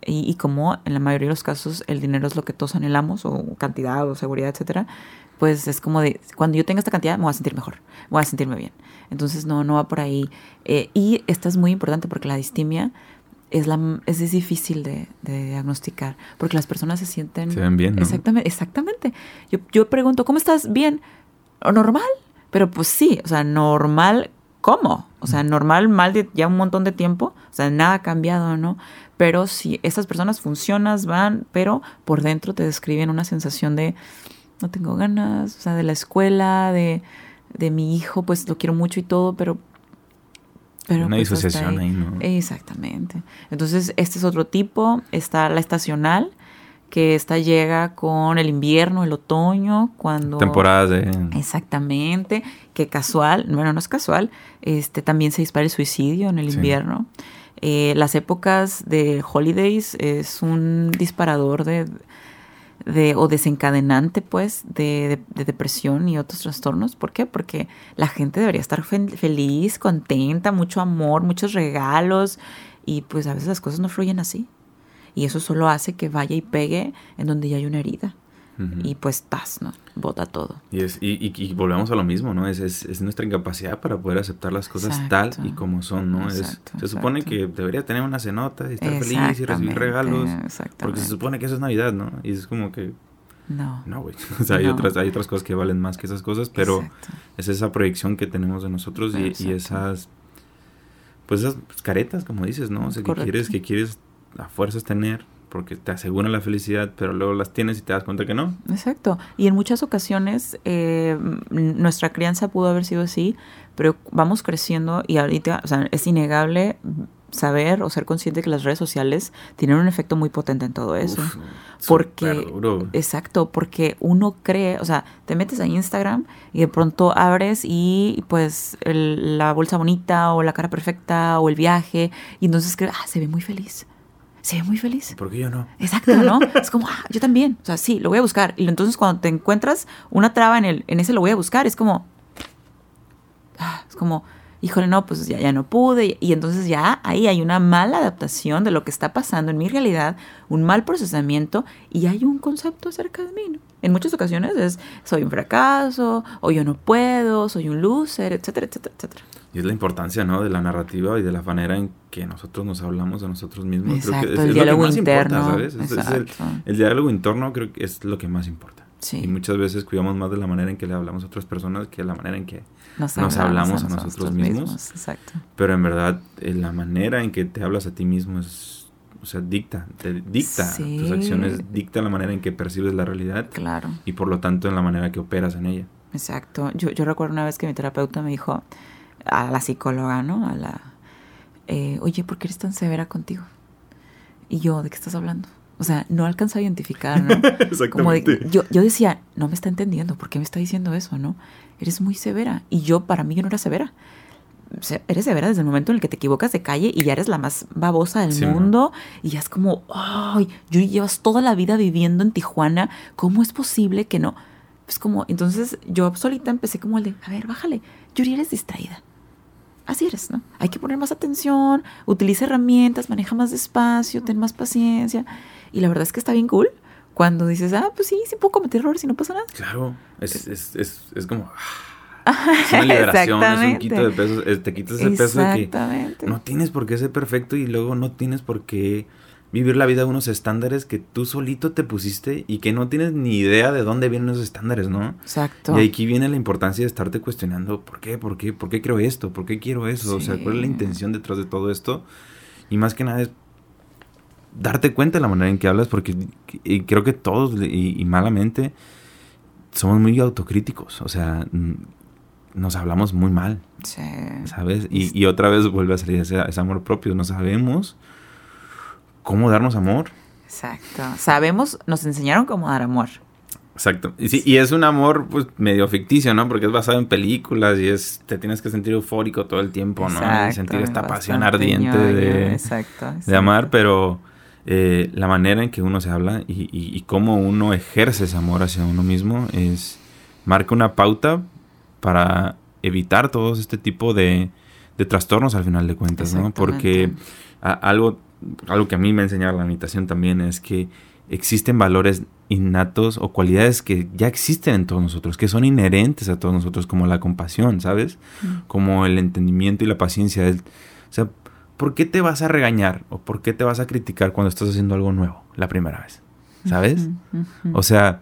Y, y, como en la mayoría de los casos el dinero es lo que todos anhelamos, o cantidad, o seguridad, etcétera, pues es como de, cuando yo tenga esta cantidad me voy a sentir mejor, me voy a sentirme bien. Entonces no, no va por ahí. Eh, y esta es muy importante porque la distimia es, la, es, difícil de, diagnosticar porque las personas se sienten... Se ven bien, ¿no? Exactamente, exactamente. Yo, yo pregunto, ¿cómo estás? ¿Bien? ¿O normal? Pero pues sí, o sea, normal, ¿cómo? O sea, normal, mal de ya un montón de tiempo, o sea, nada ha cambiado, ¿no? Pero si estas personas funcionan, van, pero por dentro te describen una sensación de no tengo ganas, o sea, de la escuela, de, de mi hijo, pues lo quiero mucho y todo, pero una pues, ahí. ¿no? Exactamente. Entonces, este es otro tipo. Está la estacional, que esta llega con el invierno, el otoño, cuando... Temporadas de... Exactamente, que casual, bueno, no es casual, este, también se dispara el suicidio en el invierno. Eh, las épocas de holidays es un disparador de, de o desencadenante, pues, de, depresión y otros trastornos. ¿Por qué? Porque la gente debería estar feliz, contenta, mucho amor, muchos regalos, y pues a veces las cosas no fluyen así. Y eso solo hace que vaya y pegue en donde ya hay una herida. Y pues tas, ¿no? Bota todo. Y, es, y, volvemos a lo mismo, ¿no? Es, es, nuestra incapacidad para poder aceptar las cosas tal y como son, ¿no? es, se supone que debería tener una cenota y estar feliz y recibir regalos. Porque se supone que eso es Navidad, ¿no? Y es como que... No. No, güey. O sea, hay, Otras, hay otras cosas que valen más que esas cosas, pero es esa proyección que tenemos de nosotros y, y, esas... Pues esas caretas, como dices, ¿no? O sea, que quieres, que quieres a fuerzas tener porque te aseguran la felicidad, pero luego las tienes y te das cuenta que no. Exacto. Y en muchas ocasiones eh, nuestra crianza pudo haber sido así, pero vamos creciendo y ahorita, o sea, es innegable saber o ser consciente que las redes sociales tienen un efecto muy potente en todo eso. porque, exacto, porque uno cree, o sea, te metes a Instagram y de pronto abres y pues la bolsa bonita o la cara perfecta o el viaje y entonces crees, ah, se ve muy feliz se ve muy feliz. ¿Por qué yo no? Exacto, ¿no? es como, ah, yo también. O sea, sí, lo voy a buscar. Y entonces cuando te encuentras una traba en, el, en ese lo voy a buscar, es como, ah, es como, híjole, no, pues ya, ya no pude. Y entonces ya ahí hay una mala adaptación de lo que está pasando en mi realidad, un mal procesamiento y hay un concepto acerca de mí, ¿no? En muchas ocasiones es, soy un fracaso, o yo no puedo, soy un loser, etcétera, etcétera, etcétera. Y es la importancia, ¿no? De la narrativa y de la manera en que nosotros nos hablamos de nosotros mismos. Exacto, creo que es, el diálogo lo que más interno. Importa, ¿sabes? el, diálogo interno creo que es lo que más importa. Sí. Y muchas veces cuidamos más de la manera en que le hablamos a otras personas que de la manera en que nos, hablamos, a, nosotros, mismos. Exacto. Pero en verdad, eh, la manera en que te hablas a ti mismo es, o sea, dicta, te dicta tus acciones, dicta la manera en que percibes la realidad. Claro. Y por lo tanto en la manera que operas en ella. Exacto. Yo, yo recuerdo una vez que mi terapeuta me dijo, a la psicóloga, ¿no? A la, eh, oye, ¿por qué eres tan severa contigo? Y yo, ¿de qué estás hablando? O sea, no alcanzo a identificar, ¿no? Como yo, yo decía, no me está entendiendo, ¿por qué me está diciendo eso, no? Eres muy severa. Y yo, para mí, yo no era severa. eres severa desde el momento en el que te equivocas de calle y ya eres la más babosa del mundo. Y ya es como, ay, Yuri, llevas toda la vida viviendo en Tijuana. ¿Cómo es posible que no? Es como, entonces yo solita empecé como el de, a ver, bájale. Yuri, eres distraída así eres, ¿no? Hay que poner más atención, utiliza herramientas, maneja más despacio, ten más paciencia. Y la verdad es que está bien cool cuando dices, ah, pues sí, sí puedo cometer errores y no pasa nada. Claro, es, es, es, es como... Ah, es una liberación, es un quito de peso, te quitas ese peso de que no tienes por qué ser perfecto y luego no tienes por qué vivir la vida a unos estándares que tú solito te pusiste y que no tienes ni idea de dónde vienen esos estándares, ¿no? Exacto. Y aquí viene la importancia de estarte cuestionando, ¿por qué? ¿Por qué? ¿Por qué creo esto? ¿Por qué quiero eso? O sea, ¿cuál es la intención detrás de todo esto? Y más que nada es darte cuenta de la manera en que hablas, porque creo que todos, y, malamente, somos muy autocríticos. O sea, nos hablamos muy mal. Sí. ¿Sabes? Y, otra vez vuelve a salir ese, ese amor propio. No sabemos cómo darnos amor. Exacto. Sabemos, nos enseñaron cómo dar amor. Exacto. Y, sí, y es un amor pues medio ficticio, ¿no? Porque es basado en películas y es te tienes que sentir eufórico todo el tiempo, ¿no? y sentir esta pasión ardiente de, de amar, pero eh, la manera en que uno se habla y, y, cómo uno ejerce ese amor hacia uno mismo es marca una pauta para evitar todos este tipo de, de trastornos al final de cuentas, ¿no? Porque algo algo que a mí me ha enseñado la meditación también es que existen valores innatos o cualidades que ya existen en todos nosotros, que son inherentes a todos nosotros, como la compasión, ¿sabes? Mm. Como el entendimiento y la paciencia. o sea, ¿por qué te vas a regañar o por qué te vas a criticar cuando estás haciendo algo nuevo la primera vez? ¿Sabes? O sea,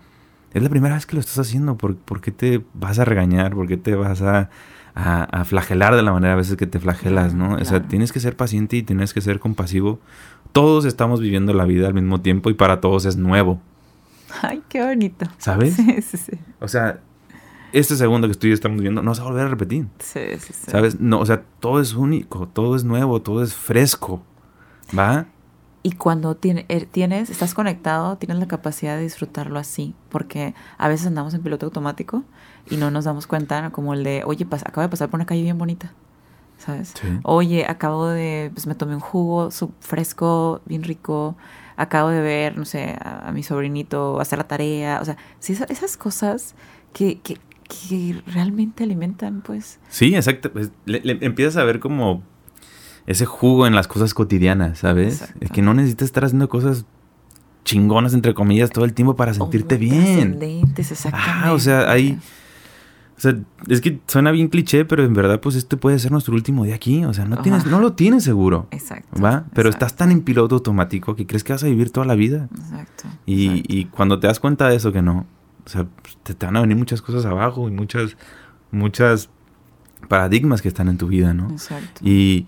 es la primera vez que lo estás haciendo, ¿por, ¿por qué te vas a regañar? ¿Por qué te vas a a, flagelar de la manera a veces que te flagelas, ¿no? O sea, tienes que ser paciente y tienes que ser compasivo. Todos estamos viviendo la vida al mismo tiempo y para todos es nuevo. Ay, qué bonito. ¿Sabes? Sí, sí, sí. O sea, este segundo que estoy estamos viviendo no se va a volver a repetir. Sí, sí, sí. ¿Sabes? No, o sea, todo es único, todo es nuevo, todo es fresco. ¿Va? y cuando tiene, eh, tienes, estás conectado, tienes la capacidad de disfrutarlo así, porque a veces andamos en piloto automático y no nos damos cuenta, como el de, oye, acabo de pasar por una calle bien bonita, ¿sabes? Oye, acabo de, pues me tomé un jugo fresco, bien rico, acabo de ver, no sé, a, mi sobrinito hacer la tarea, o sea, sí, esas cosas que, que, que realmente alimentan, pues. Sí, exacto. Pues, empiezas a ver como ese jugo en las cosas cotidianas, ¿sabes? Es que no necesitas estar haciendo cosas chingonas, entre comillas, todo el tiempo para sentirte bien. exactamente. Ah, o sea, hay... O sea, es que suena bien cliché, pero en verdad, pues este puede ser nuestro último día aquí. O sea, no, tienes, no lo tienes seguro. Exacto. ¿Va? Pero estás tan en piloto automático que crees que vas a vivir toda la vida. Exacto. Y, y cuando te das cuenta de eso, que no, o sea, te, te, van a venir muchas cosas abajo y muchas, muchas paradigmas que están en tu vida, ¿no? Exacto. Y,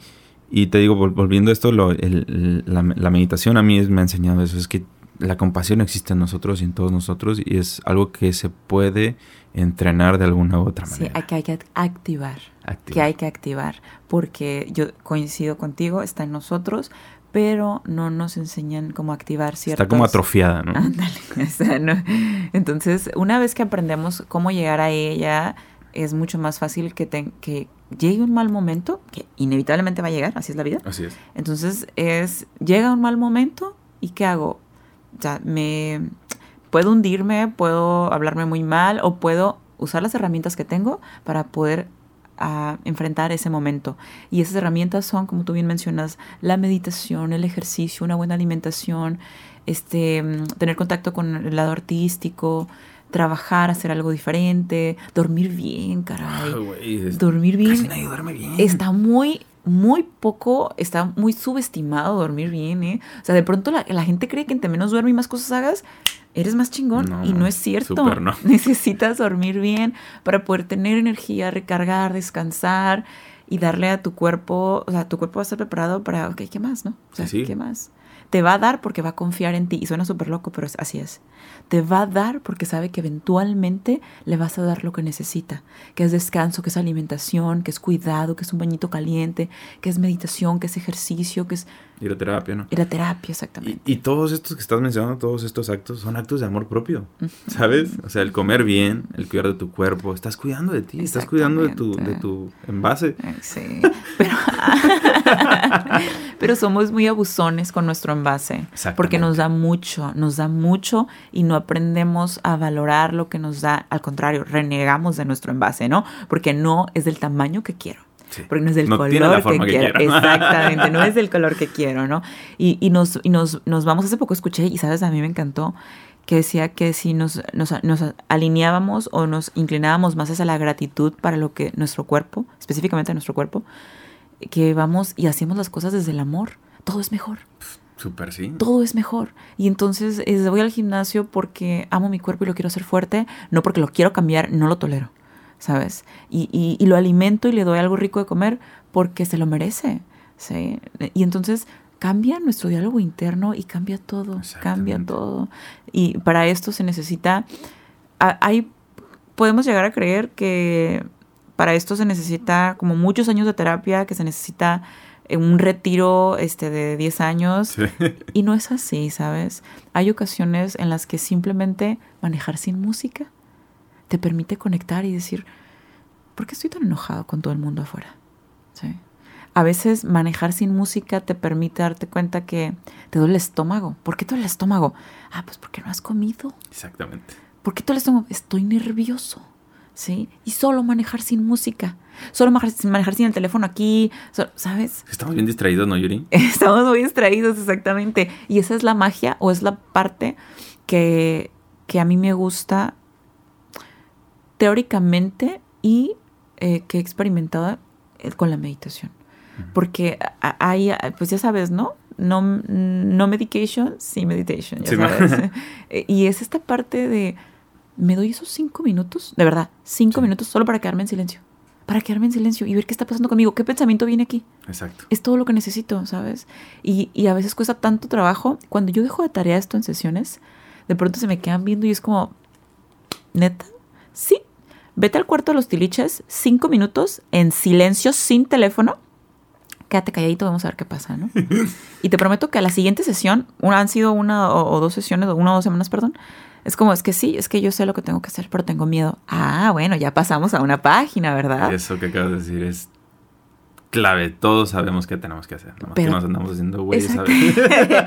y te digo, volviendo a esto, lo, la, meditación a mí me ha enseñado eso, es que la compasión existe en nosotros y en todos nosotros y es algo que se puede entrenar de alguna u otra manera. Sí, que hay que activar, que hay que activar, porque yo coincido contigo, está en nosotros, pero no nos enseñan cómo activar ciertos... Está como atrofiada, ¿no? Ándale, Entonces, una vez que aprendemos cómo llegar a ella, es mucho más fácil que, que llegue un mal momento, que inevitablemente va a llegar, así es la vida. Así es. Entonces es, llega un mal momento y ¿qué hago? O sea, me puedo hundirme, puedo hablarme muy mal o puedo usar las herramientas que tengo para poder ah, enfrentar ese momento. Y esas herramientas son, como tú bien mencionas, la meditación, el ejercicio, una buena alimentación, este, mm, tener contacto con el lado artístico, trabajar, hacer algo diferente, dormir bien, caray. dormir bien. bien. Está muy, muy poco, está muy subestimado dormir bien, ¿eh? O sea, de pronto la, gente cree que entre menos duermes y más cosas hagas, eres más chingón. y no es cierto. no. Necesitas dormir bien para poder tener energía, recargar, descansar y darle a tu cuerpo, o sea, tu cuerpo va a estar preparado para, ok, ¿qué más, no? O sea, ¿qué más? Te va a dar porque va a confiar en ti. Y suena súper loco, pero así es te va a dar porque sabe que eventualmente le vas a dar lo que necesita, que es descanso, que es alimentación, que es cuidado, que es un bañito caliente, que es meditación, que es ejercicio, que es... Ir a terapia, ¿no? Ir a terapia, exactamente. Y, todos estos que estás mencionando, todos estos actos, son actos de amor propio, ¿sabes? O sea, el comer bien, el cuidar de tu cuerpo, estás cuidando de ti, estás cuidando de tu, de tu envase. Sí, pero... pero somos muy abusones con nuestro envase, porque nos da mucho, nos da mucho y no aprendemos a valorar lo que nos da, al contrario, renegamos de nuestro envase, ¿no? Porque no es del tamaño que quiero. Porque no es del color que, quiero. Exactamente, no es del color que quiero, ¿no? Y, y, nos, y nos, nos vamos, hace poco escuché, y sabes, a mí me encantó, que decía que si nos, nos, nos, alineábamos o nos inclinábamos más hacia la gratitud para lo que nuestro cuerpo, específicamente nuestro cuerpo, que vamos y hacemos las cosas desde el amor, todo es mejor. Súper, sí. Todo es mejor. Y entonces voy al gimnasio porque amo mi cuerpo y lo quiero hacer fuerte, no porque lo quiero cambiar, no lo tolero, ¿sabes? Y, y, lo alimento y le doy algo rico de comer porque se lo merece, ¿sí? Y entonces cambia nuestro diálogo interno y cambia todo, cambia todo. Y para esto se necesita, hay, podemos llegar a creer que para esto se necesita como muchos años de terapia, que se necesita un retiro este, de 10 años. Y no es así, ¿sabes? Hay ocasiones en las que simplemente manejar sin música te permite conectar y decir, ¿por qué estoy tan enojado con todo el mundo afuera? ¿Sí? A veces manejar sin música te permite darte cuenta que te duele el estómago. ¿Por qué te duele el estómago? Ah, pues porque no has comido. Exactamente. ¿Por qué te duele el estómago? Estoy nervioso. ¿Sí? Y solo manejar sin música solo manejar, sin el teléfono aquí, ¿sabes? Estamos bien distraídos, ¿no, Yuri? Estamos muy distraídos, exactamente. Y esa es la magia o es la parte que, que a mí me gusta teóricamente y eh, que he experimentado eh, con la meditación. Porque hay, pues ya sabes, ¿no? No, no medication, sí meditation, ya sabes. y es esta parte de, me doy esos cinco minutos, de verdad, cinco minutos solo para quedarme en silencio para quedarme en silencio y ver qué está pasando conmigo, qué pensamiento viene aquí. Exacto. Es todo lo que necesito, ¿sabes? Y, y a veces cuesta tanto trabajo. Cuando yo dejo de tarea esto en sesiones, de pronto se me quedan viendo y es como, neta, sí, vete al cuarto de los tiliches, cinco minutos en silencio, sin teléfono, quédate calladito, vamos a ver qué pasa, ¿no? y te prometo que a la siguiente sesión, una, han sido una o, dos sesiones, una o dos semanas, perdón, es como, es que sí, es que yo sé lo que tengo que hacer, pero tengo miedo. Ah, bueno, ya pasamos a una página, ¿verdad? Eso que acabas de decir es clave. Todos sabemos qué tenemos que hacer. Pero, que nos andamos haciendo güeyes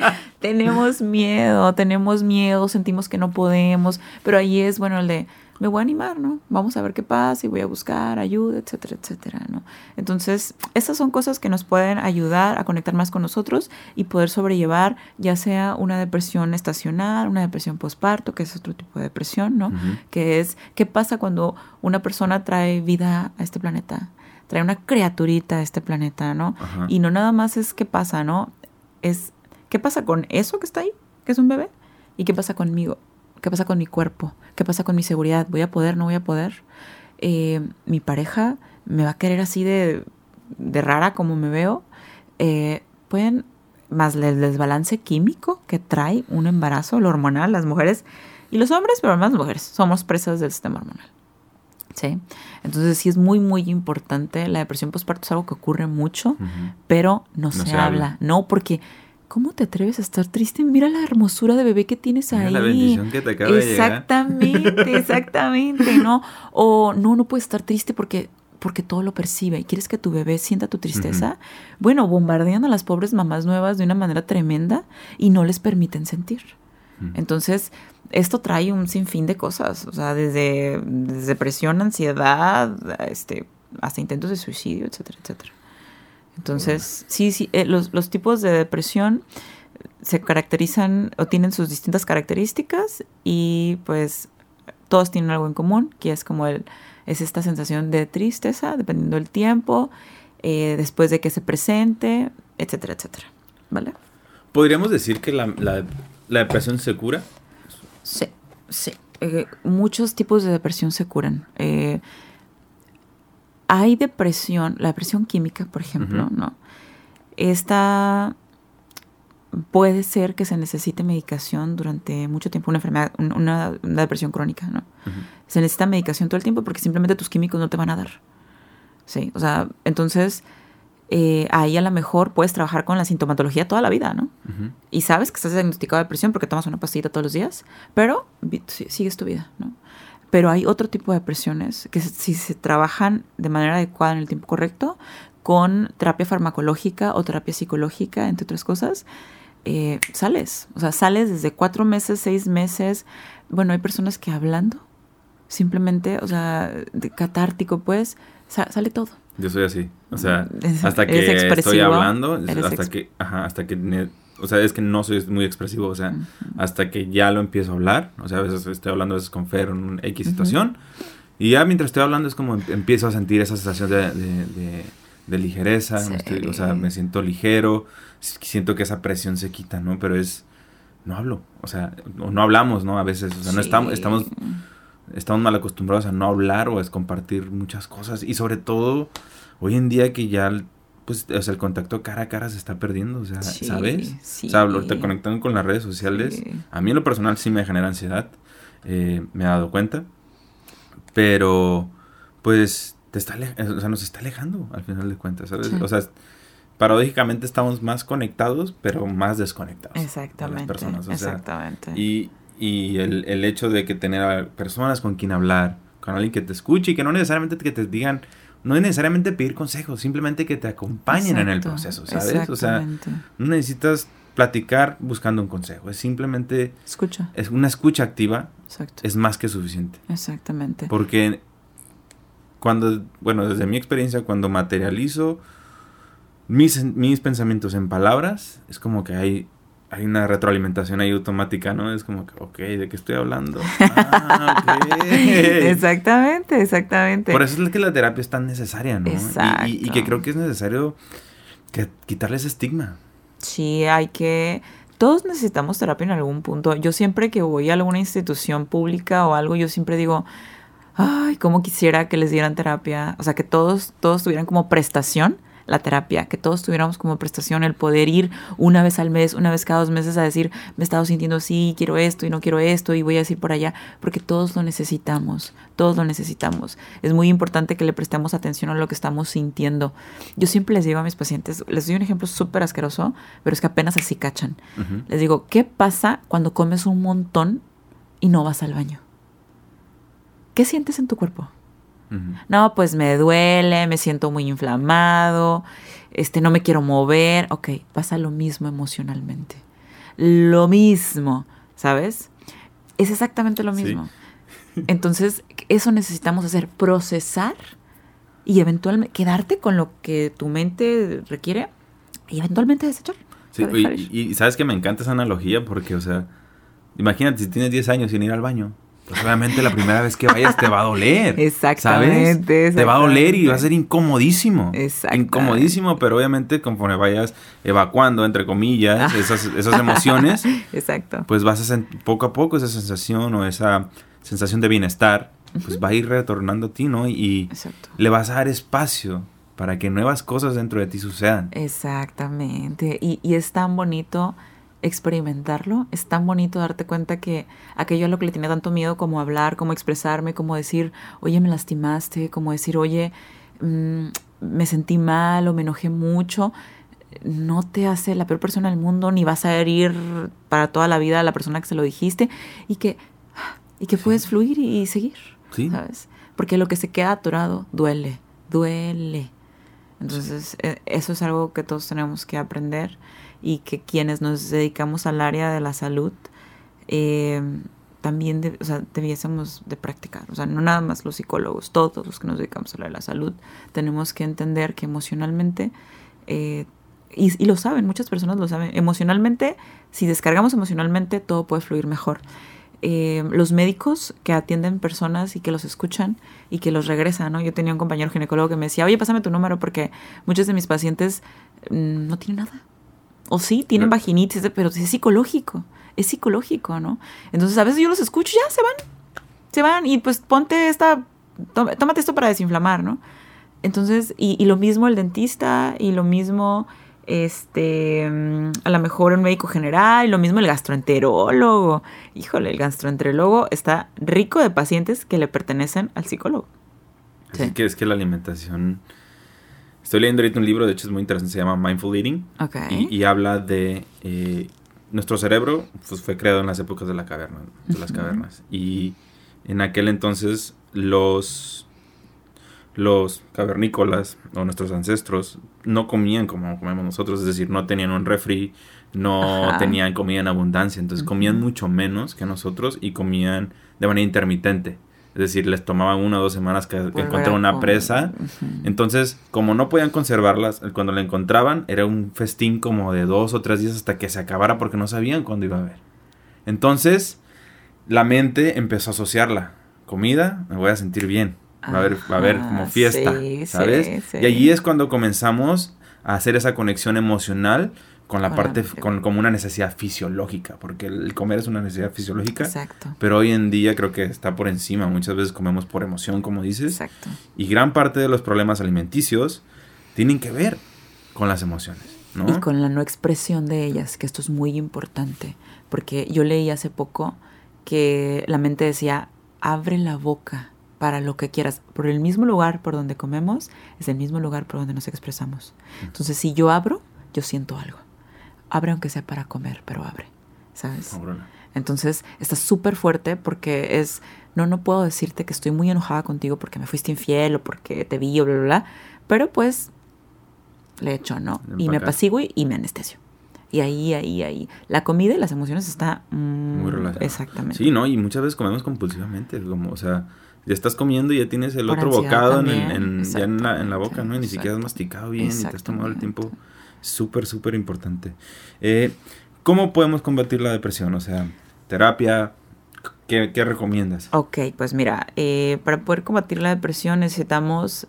tenemos miedo, tenemos miedo, sentimos que no podemos. Pero ahí es, bueno, el de me voy a animar, ¿no? Vamos a ver qué pasa y voy a buscar ayuda, etcétera, etcétera, ¿no? Entonces, estas son cosas que nos pueden ayudar a conectar más con nosotros y poder sobrellevar ya sea una depresión estacional, una depresión postparto, que es otro tipo de depresión, ¿no? Que es, ¿qué pasa cuando una persona trae vida a este planeta? Trae una criaturita a este planeta, ¿no? Y no nada más es qué pasa, ¿no? Es, ¿qué pasa con eso que está ahí, que es un bebé? ¿Y qué pasa conmigo? ¿Qué pasa con mi cuerpo? ¿Qué pasa con mi seguridad? ¿Voy a poder? ¿No voy a poder? Eh, mi pareja me va a querer así de, de rara como me veo. Eh, pueden, más el desbalance químico que trae un embarazo, lo hormonal, las mujeres y los hombres, pero más mujeres, somos presas del sistema hormonal. ¿Sí? Entonces sí es muy, muy importante. La depresión postparto es algo que ocurre mucho, pero no, se, habla. habla. No, porque ¿Cómo te atreves a estar triste? Mira la hermosura de bebé que tienes ahí. la bendición que te acaba de Exactamente, exactamente, ¿no? O no, no puedes estar triste porque porque todo lo percibe y quieres que tu bebé sienta tu tristeza, bueno, bombardean a las pobres mamás nuevas de una manera tremenda y no les permiten sentir. Entonces, esto trae un sinfín de cosas, o sea, desde, desde depresión, ansiedad, este, hasta intentos de suicidio, etcétera, etcétera. Entonces, sí, sí, eh, los, los tipos de depresión se caracterizan o tienen sus distintas características y pues todos tienen algo en común, que es como el, es esta sensación de tristeza, dependiendo del tiempo, eh, después de que se presente, etcétera, etcétera. ¿Vale? ¿Podríamos decir que la, la, la depresión se cura? Sí, sí. Eh, muchos tipos de depresión se curan. Eh, hay depresión, la depresión química, por ejemplo, ¿no? Esta puede ser que se necesite medicación durante mucho tiempo, una enfermedad, una, depresión crónica, ¿no? Se necesita medicación todo el tiempo porque simplemente tus químicos no te van a dar. Sí, o sea, entonces eh, ahí a lo mejor puedes trabajar con la sintomatología toda la vida, ¿no? Y sabes que estás diagnosticado de depresión porque tomas una pastilla todos los días, pero sigues tu vida, ¿no? Pero hay otro tipo de depresiones que si se trabajan de manera adecuada en el tiempo correcto, con terapia farmacológica o terapia psicológica, entre otras cosas, eh, sales. O sea, sales desde cuatro meses, seis meses. Bueno, hay personas que hablando, simplemente, o sea, de catártico, pues, sale todo. Yo soy así. O sea, hasta que estoy hablando, hasta que, ajá, hasta que o sea, es que no soy muy expresivo, o sea, hasta que ya lo empiezo a hablar, o sea, a veces estoy hablando a veces con Fer en una X situación, y ya mientras estoy hablando es como em, empiezo a sentir esa sensación de, de, ligereza, o sea, me siento ligero, siento que esa presión se quita, ¿no? Pero es, no hablo, o sea, o no hablamos, ¿no? A veces, o sea, no estamos, estamos, estamos mal acostumbrados a no hablar o a compartir muchas cosas, y sobre todo, hoy en día que ya pues, o sea, el contacto cara a cara se está perdiendo, o sea, ¿sabes? Sí. O sea, ahorita conectando con las redes sociales, a mí en lo personal sí me genera ansiedad, eh, me he dado cuenta, pero, pues, te está, o sea, nos está alejando al final de cuentas, ¿sabes? O sea, paradójicamente estamos más conectados, pero más desconectados. Exactamente. las personas, exactamente. y, y el, el hecho de que tener personas con quien hablar, con alguien que te escuche y que no necesariamente que te digan no es necesariamente pedir consejos, simplemente que te acompañen en el proceso, ¿sabes? O sea, no necesitas platicar buscando un consejo, es simplemente... Escucha. Es una escucha activa. Exacto. Es más que suficiente. Exactamente. Porque cuando, bueno, desde mi experiencia, cuando materializo mis, mis pensamientos en palabras, es como que hay hay una retroalimentación ahí automática, ¿no? Es como que, ok, ¿de qué estoy hablando? Ah, exactamente, exactamente. Por eso es que la terapia es tan necesaria, ¿no? Exacto. Y, que creo que es necesario que quitarle ese estigma. Sí, hay que... Todos necesitamos terapia en algún punto. Yo siempre que voy a alguna institución pública o algo, yo siempre digo, ay, cómo quisiera que les dieran terapia. O sea, que todos, todos tuvieran como prestación la terapia, que todos tuviéramos como prestación el poder ir una vez al mes, una vez cada dos meses a decir, me he estado sintiendo así, quiero esto y no quiero esto y voy a decir por allá, porque todos lo necesitamos, todos lo necesitamos. Es muy importante que le prestemos atención a lo que estamos sintiendo. Yo siempre les digo a mis pacientes, les doy un ejemplo súper asqueroso, pero es que apenas así cachan. Les digo, ¿qué pasa cuando comes un montón y no vas al baño? ¿Qué sientes en tu cuerpo? No, pues me duele, me siento muy inflamado, este, no me quiero mover. Ok, pasa lo mismo emocionalmente. Lo mismo, ¿sabes? Es exactamente lo mismo. Entonces, eso necesitamos hacer, procesar y eventualmente quedarte con lo que tu mente requiere y eventualmente desechar. Sí, y, y, sabes que me encanta esa analogía porque, o sea, imagínate si tienes 10 años sin ir al baño pues obviamente la primera vez que vayas te va a doler. Exactamente. Te va a doler y va a ser incomodísimo. Exacto. Incomodísimo, pero obviamente conforme vayas evacuando, entre comillas, esas, esas emociones, Exacto. pues vas a sentir poco a poco esa sensación o esa sensación de bienestar, pues va a ir retornando a ti, ¿no? Y le vas a dar espacio para que nuevas cosas dentro de ti sucedan. Exactamente. Y, y es tan bonito experimentarlo. Es tan bonito darte cuenta que aquello a lo que le tenía tanto miedo como hablar, como expresarme, como decir, oye, me lastimaste, como decir, oye, mm, me sentí mal o me enojé mucho, no te hace la peor persona del mundo, ni vas a herir para toda la vida a la persona que se lo dijiste y que, y que puedes fluir y seguir, ¿sabes? Porque lo que se queda atorado duele, duele. Entonces, e, eso es algo que todos tenemos que aprender y que quienes nos dedicamos al área de la salud eh, también o sea, debiésemos de practicar. O sea, no nada más los psicólogos, todos los que nos dedicamos al área de la salud, tenemos que entender que emocionalmente, eh, y, lo saben, muchas personas lo saben, emocionalmente, si descargamos emocionalmente, todo puede fluir mejor. Eh, los médicos que atienden personas y que los escuchan y que los regresan, ¿no? Yo tenía un compañero ginecólogo que me decía, oye, pásame tu número porque muchos de mis pacientes mm, no tienen nada. O sí, tienen vaginitis, pero es psicológico, es psicológico, ¿no? Entonces a veces yo los escucho, ya se van, se van y pues ponte esta, tómate esto para desinflamar, ¿no? Entonces, y, lo mismo el dentista y lo mismo, este, mm, a lo mejor el médico general, y lo mismo el gastroenterólogo. Híjole, el gastroenterólogo está rico de pacientes que le pertenecen al psicólogo. Así que es que la alimentación Estoy leyendo ahorita un libro, de hecho es muy interesante, se llama Mindful Eating. Y, habla de eh, nuestro cerebro, pues fue creado en las épocas de la caverna, de las cavernas. Y en aquel entonces los, los cavernícolas o nuestros ancestros no comían como comemos nosotros, es decir, no tenían un refri, no tenían comida en abundancia, entonces comían mucho menos que nosotros y comían de manera intermitente. Es decir, les tomaban una o dos semanas que, encontrar una presa. Entonces, como no podían conservarlas, cuando la encontraban era un festín como de dos o tres días hasta que se acabara porque no sabían cuándo iba a haber. Entonces, la mente empezó a asociarla. Comida, me voy a sentir bien. Va a haber, va a haber como fiesta, ¿sabes? Y allí es cuando comenzamos a hacer esa conexión emocional con la parte, con, como una necesidad fisiológica, porque el comer es una necesidad fisiológica. Exacto. Pero hoy en día creo que está por encima. Muchas veces comemos por emoción, como dices. Exacto. Y gran parte de los problemas alimenticios tienen que ver con las emociones, ¿no? Y con la no expresión de ellas, que esto es muy importante. Porque yo leí hace poco que la mente decía, abre la boca para lo que quieras. Por el mismo lugar por donde comemos, es el mismo lugar por donde nos expresamos. Entonces, si yo abro, yo siento algo abre aunque sea para comer, pero abre, ¿sabes? Entonces está súper fuerte porque es, no, no puedo decirte que estoy muy enojada contigo porque me fuiste infiel o porque te vi o bla, bla, bla, pero pues le echo, ¿no? Y me apaciguo y, y, me anestesio. Y ahí, ahí, ahí. La comida y las emociones está muy relacionadas. Exactamente. Sí, ¿no? Y muchas veces comemos compulsivamente, como, o sea, ya estás comiendo y ya tienes el otro bocado en, en, ya en, la, en la boca, ¿no? Y ni siquiera has masticado bien y te has tomado el tiempo súper, súper importante. Eh, ¿Cómo podemos combatir la depresión? O sea, terapia, ¿qué, recomiendas? Ok, pues mira, eh, para poder combatir la depresión necesitamos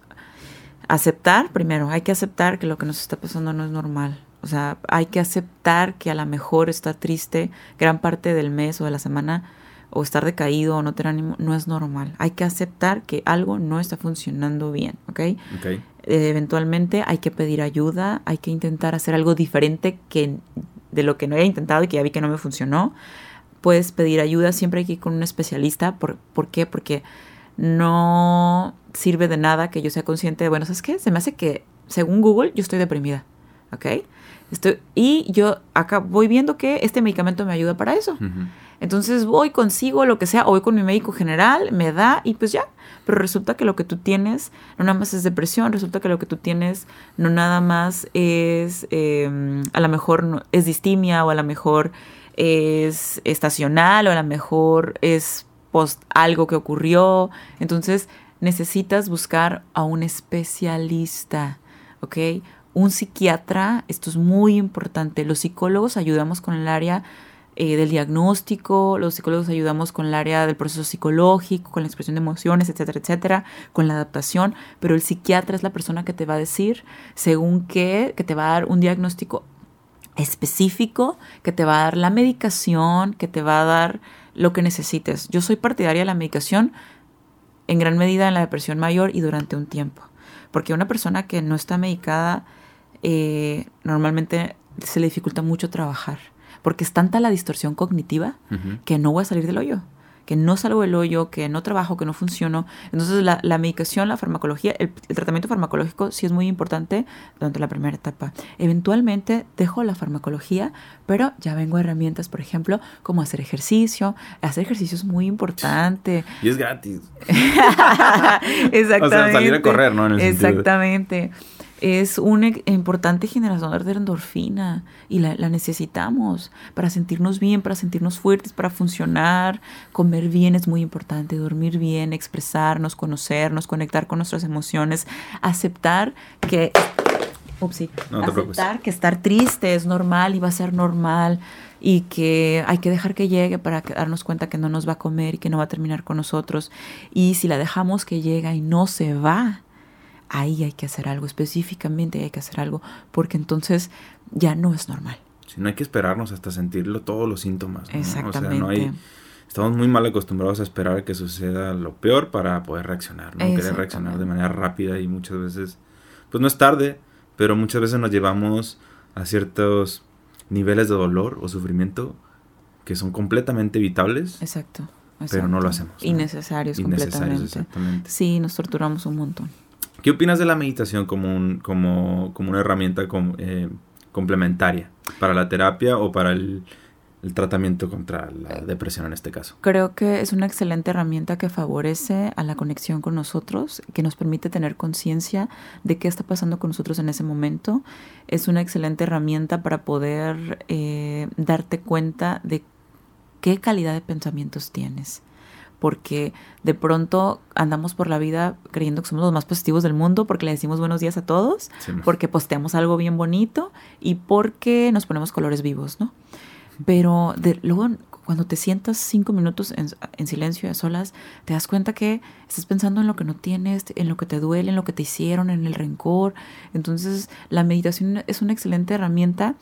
aceptar, primero, hay que aceptar que lo que nos está pasando no es normal. O sea, hay que aceptar que a lo mejor está triste gran parte del mes o de la semana o estar decaído o no tener ánimo, no es normal. Hay que aceptar que algo no está funcionando bien, ¿ok? okay eventualmente hay que pedir ayuda, hay que intentar hacer algo diferente que de lo que no haya intentado y que ya vi que no me funcionó. Puedes pedir ayuda, siempre hay que ir con un especialista. ¿Por, ¿por qué? Porque no sirve de nada que yo sea consciente de, bueno, ¿sabes qué? Se me hace que, según Google, yo estoy deprimida. ¿Ok? Estoy, y yo acá voy viendo que este medicamento me ayuda para eso. Entonces voy, consigo lo que sea, o voy con mi médico general, me da y pues ya. Pero resulta que lo que tú tienes no nada más es depresión, resulta que lo que tú tienes no nada más es, em, a lo mejor es distimia, o a lo mejor es estacional, o a lo mejor es post algo que ocurrió. Entonces necesitas buscar a un especialista, ¿ok? Un psiquiatra, esto es muy importante. Los psicólogos ayudamos con el área eh, del diagnóstico, los psicólogos ayudamos con el área del proceso psicológico, con la expresión de emociones, etcétera, etcétera, con la adaptación, pero el psiquiatra es la persona que te va a decir según qué, que te va a dar un diagnóstico específico, que te va a dar la medicación, que te va a dar lo que necesites. Yo soy partidaria de la medicación en gran medida en la depresión mayor y durante un tiempo, porque una persona que no está medicada eh, normalmente se le dificulta mucho trabajar porque es tanta la distorsión cognitiva que no voy a salir del hoyo, que no salgo del hoyo, que no trabajo, que no funciono. Entonces la, medicación, la farmacología, el, tratamiento farmacológico sí es muy importante durante la primera etapa. Eventualmente dejo la farmacología, pero ya vengo a herramientas, por ejemplo, como hacer ejercicio. Hacer ejercicio es muy importante. Y es gratis. Exactamente. O sea, salir a correr, ¿no? Exactamente es una importante generación de endorfina y la, necesitamos para sentirnos bien, para sentirnos fuertes, para funcionar. Comer bien es muy importante, dormir bien, expresarnos, conocernos, conectar con nuestras emociones, aceptar que... aceptar que estar triste es normal y va a ser normal y que hay que dejar que llegue para darnos cuenta que no nos va a comer y que no va a terminar con nosotros. Y si la dejamos que llega y no se va, ahí hay que hacer algo, específicamente hay que hacer algo, porque entonces ya no es normal. Si no hay que esperarnos hasta sentirlo todos los síntomas. Exactamente. O sea, no hay, estamos muy mal acostumbrados a esperar que suceda lo peor para poder reaccionar, ¿no? Querer reaccionar de manera rápida y muchas veces, pues no es tarde, pero muchas veces nos llevamos a ciertos niveles de dolor o sufrimiento que son completamente evitables. Exacto. Pero no lo hacemos. Innecesarios, Innecesarios completamente. Sí, nos torturamos un montón. ¿Qué opinas de la meditación como, un, como, como una herramienta eh, complementaria para la terapia o para el, tratamiento contra la depresión en este caso? Creo que es una excelente herramienta que favorece a la conexión con nosotros, que nos permite tener conciencia de qué está pasando con nosotros en ese momento. Es una excelente herramienta para poder eh, darte cuenta de qué calidad de pensamientos tienes porque de pronto andamos por la vida creyendo que somos los más positivos del mundo porque le decimos buenos días a todos, porque posteamos algo bien bonito y porque nos ponemos colores vivos, ¿no? Pero de, luego cuando te sientas cinco minutos en, en, silencio a solas, te das cuenta que estás pensando en lo que no tienes, en lo que te duele, en lo que te hicieron, en el rencor. Entonces la meditación es una excelente herramienta.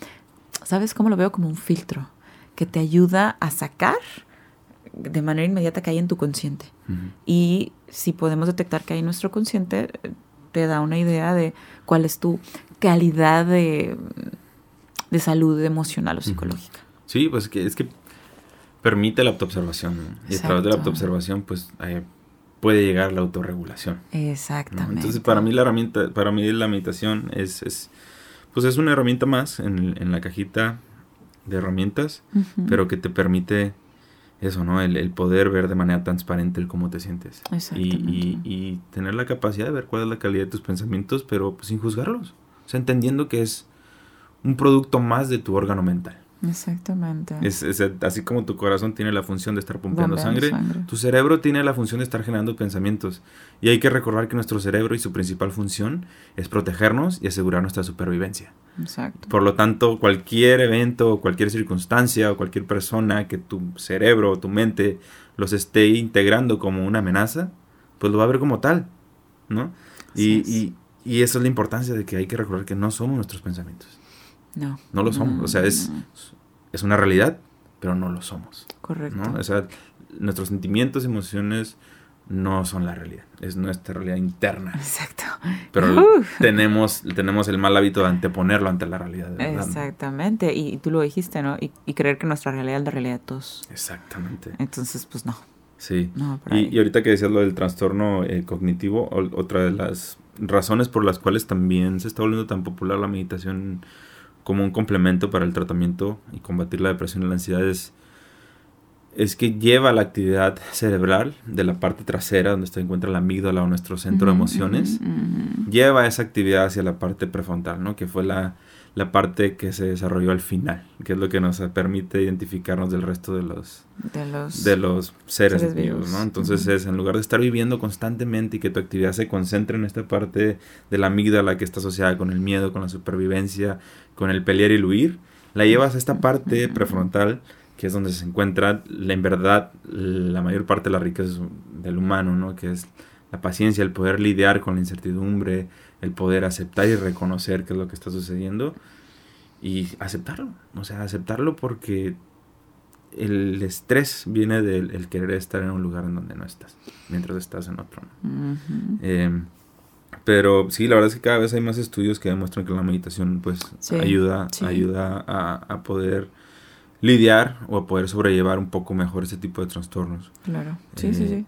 ¿Sabes cómo lo veo? Como un filtro que te ayuda a sacar de manera inmediata que hay en tu consciente. Y si podemos detectar que hay en nuestro consciente, te da una idea de cuál es tu calidad de, de salud emocional o psicológica. Sí, pues que, es que permite la autoobservación. Y a través de la autoobservación, pues eh, puede llegar la autorregulación. Exactamente. Entonces, para mí la herramienta, para mí la meditación es, es pues es una herramienta más en, en la cajita de herramientas, pero que te permite eso, ¿no? El, poder ver de manera transparente el cómo te sientes. Y, y, tener la capacidad de ver cuál es la calidad de tus pensamientos, pero pues, sin juzgarlos. O sea, entendiendo que es un producto más de tu órgano mental. Exactamente. Es, así como tu corazón tiene la función de estar pompeando sangre, tu cerebro tiene la función de estar generando pensamientos. Y hay que recordar que nuestro cerebro y su principal función es protegernos y asegurar nuestra supervivencia. Exacto. Por lo tanto, cualquier evento, cualquier circunstancia o cualquier persona que tu cerebro o tu mente los esté integrando como una amenaza, pues lo va a ver como tal, ¿no? Y, y, y eso es la importancia de que hay que recordar que no somos nuestros pensamientos. No. No lo somos. o sea, es, es una realidad, pero no lo somos. Correcto. O sea, nuestros sentimientos, emociones, no son la realidad, es nuestra realidad interna. Exacto. Pero tenemos, tenemos el mal hábito de anteponerlo ante la realidad. De verdad, ¿no? Exactamente, y, tú lo dijiste, ¿no? Y, y, creer que nuestra realidad es la realidad de todos. Exactamente. Entonces, pues no. Sí. No, Y, y ahorita que decías lo del trastorno eh, cognitivo, otra de las razones por las cuales también se está volviendo tan popular la meditación como un complemento para el tratamiento y combatir la depresión y la ansiedad es, es que lleva la actividad cerebral de la parte trasera donde se encuentra la amígdala o nuestro centro de emociones, lleva esa actividad hacia la parte prefrontal, ¿no? Que fue la, la parte que se desarrolló al final, que es lo que nos permite identificarnos del resto de los, De los... de los seres, Seres vivos, vivos. ¿no? Entonces es en lugar de estar viviendo constantemente y que tu actividad se concentre en esta parte de la amígdala que está asociada con el miedo, con la supervivencia, con el pelear y el huir, la llevas a esta parte prefrontal que es donde se encuentra la- en verdad la mayor parte de la riqueza del humano, ¿no? Que es la paciencia, el poder lidiar con la incertidumbre, el poder aceptar y reconocer qué es lo que está sucediendo y aceptarlo, o sea, aceptarlo porque el estrés viene del el querer estar en un lugar en donde no estás, mientras estás en otro. Eh, pero sí, la verdad es que cada vez hay más estudios que demuestran que la meditación pues Sí, ayuda, sí. ayuda a, a poder lidiar o a poder sobrellevar un poco mejor ese tipo de trastornos. Claro. Sí, sí, Eh, sí.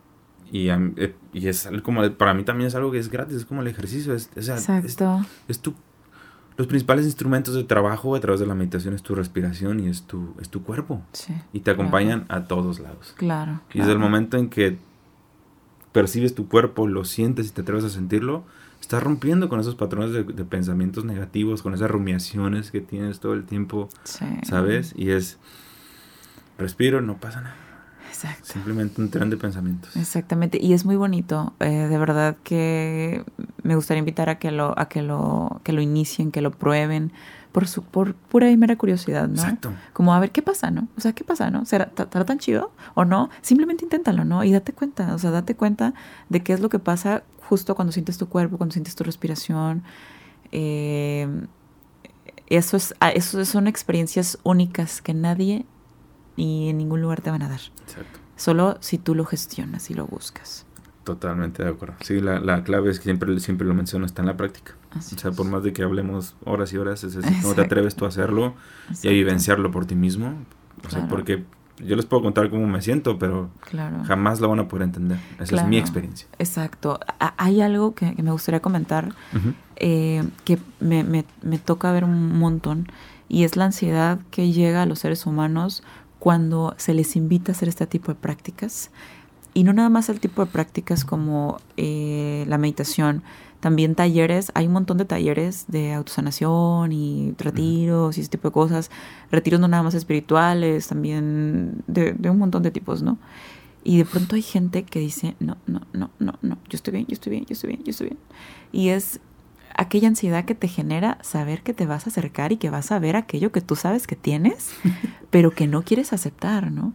Y, eh, y es como, para mí también es algo que es gratis, es como el ejercicio, es, o sea, es- Exacto. es tu los principales instrumentos de trabajo a través de la meditación es tu respiración y es tu, es tu cuerpo. Sí. Y te acompañan a todos lados. Claro. Y desde el claro. momento en que percibes tu cuerpo, lo sientes y te atreves a sentirlo, estás rompiendo con esos patrones de, de pensamientos negativos, con esas rumiaciones que tienes todo el tiempo, Sí. ¿sabes? Y es, respiro, no pasa nada. Exacto. Simplemente un tren de pensamientos. Exactamente, y es muy bonito, eh, de verdad que me gustaría invitar a que lo, a que lo, que lo inicien, que lo prueben, por su, por pura y mera curiosidad, ¿no? Exacto. Como a ver qué pasa, ¿no? O sea, ¿qué pasa, no? ¿Será tan chido o no? Simplemente inténtalo, ¿no? Y date cuenta, o sea, date cuenta de qué es lo que pasa justo cuando sientes tu cuerpo, cuando sientes tu respiración. Eh, eso es, ah, eso son experiencias únicas que nadie y en ningún lugar te van a dar. Exacto. Solo si tú lo gestionas y lo buscas. Totalmente de acuerdo. Sí, la, la clave es que siempre, siempre lo menciono, está en la práctica. Así O sea, por más de que hablemos horas y horas, es decir, no te atreves tú a hacerlo y a vivenciarlo por ti mismo. O sea, Claro. porque yo les puedo contar cómo me siento, pero Claro. jamás lo van a poder entender. Esa es mi experiencia. Exacto. Hay algo que, que me gustaría comentar eh, que me, me- me toca ver un montón y es la ansiedad que llega a los seres humanos cuando se les invita a hacer este tipo de prácticas. Y no nada más el tipo de prácticas como eh, la meditación, también talleres, hay un montón de talleres de autosanación y retiros y ese tipo de cosas, retiros no nada más espirituales, también de, de un montón de tipos, ¿no? Y de pronto hay gente que dice, no, no, no, no, no, yo estoy bien, yo estoy bien, yo estoy bien, yo estoy bien. Y es aquella ansiedad que te genera saber que te vas a acercar y que vas a ver aquello que tú sabes que tienes, pero que no quieres aceptar, ¿no?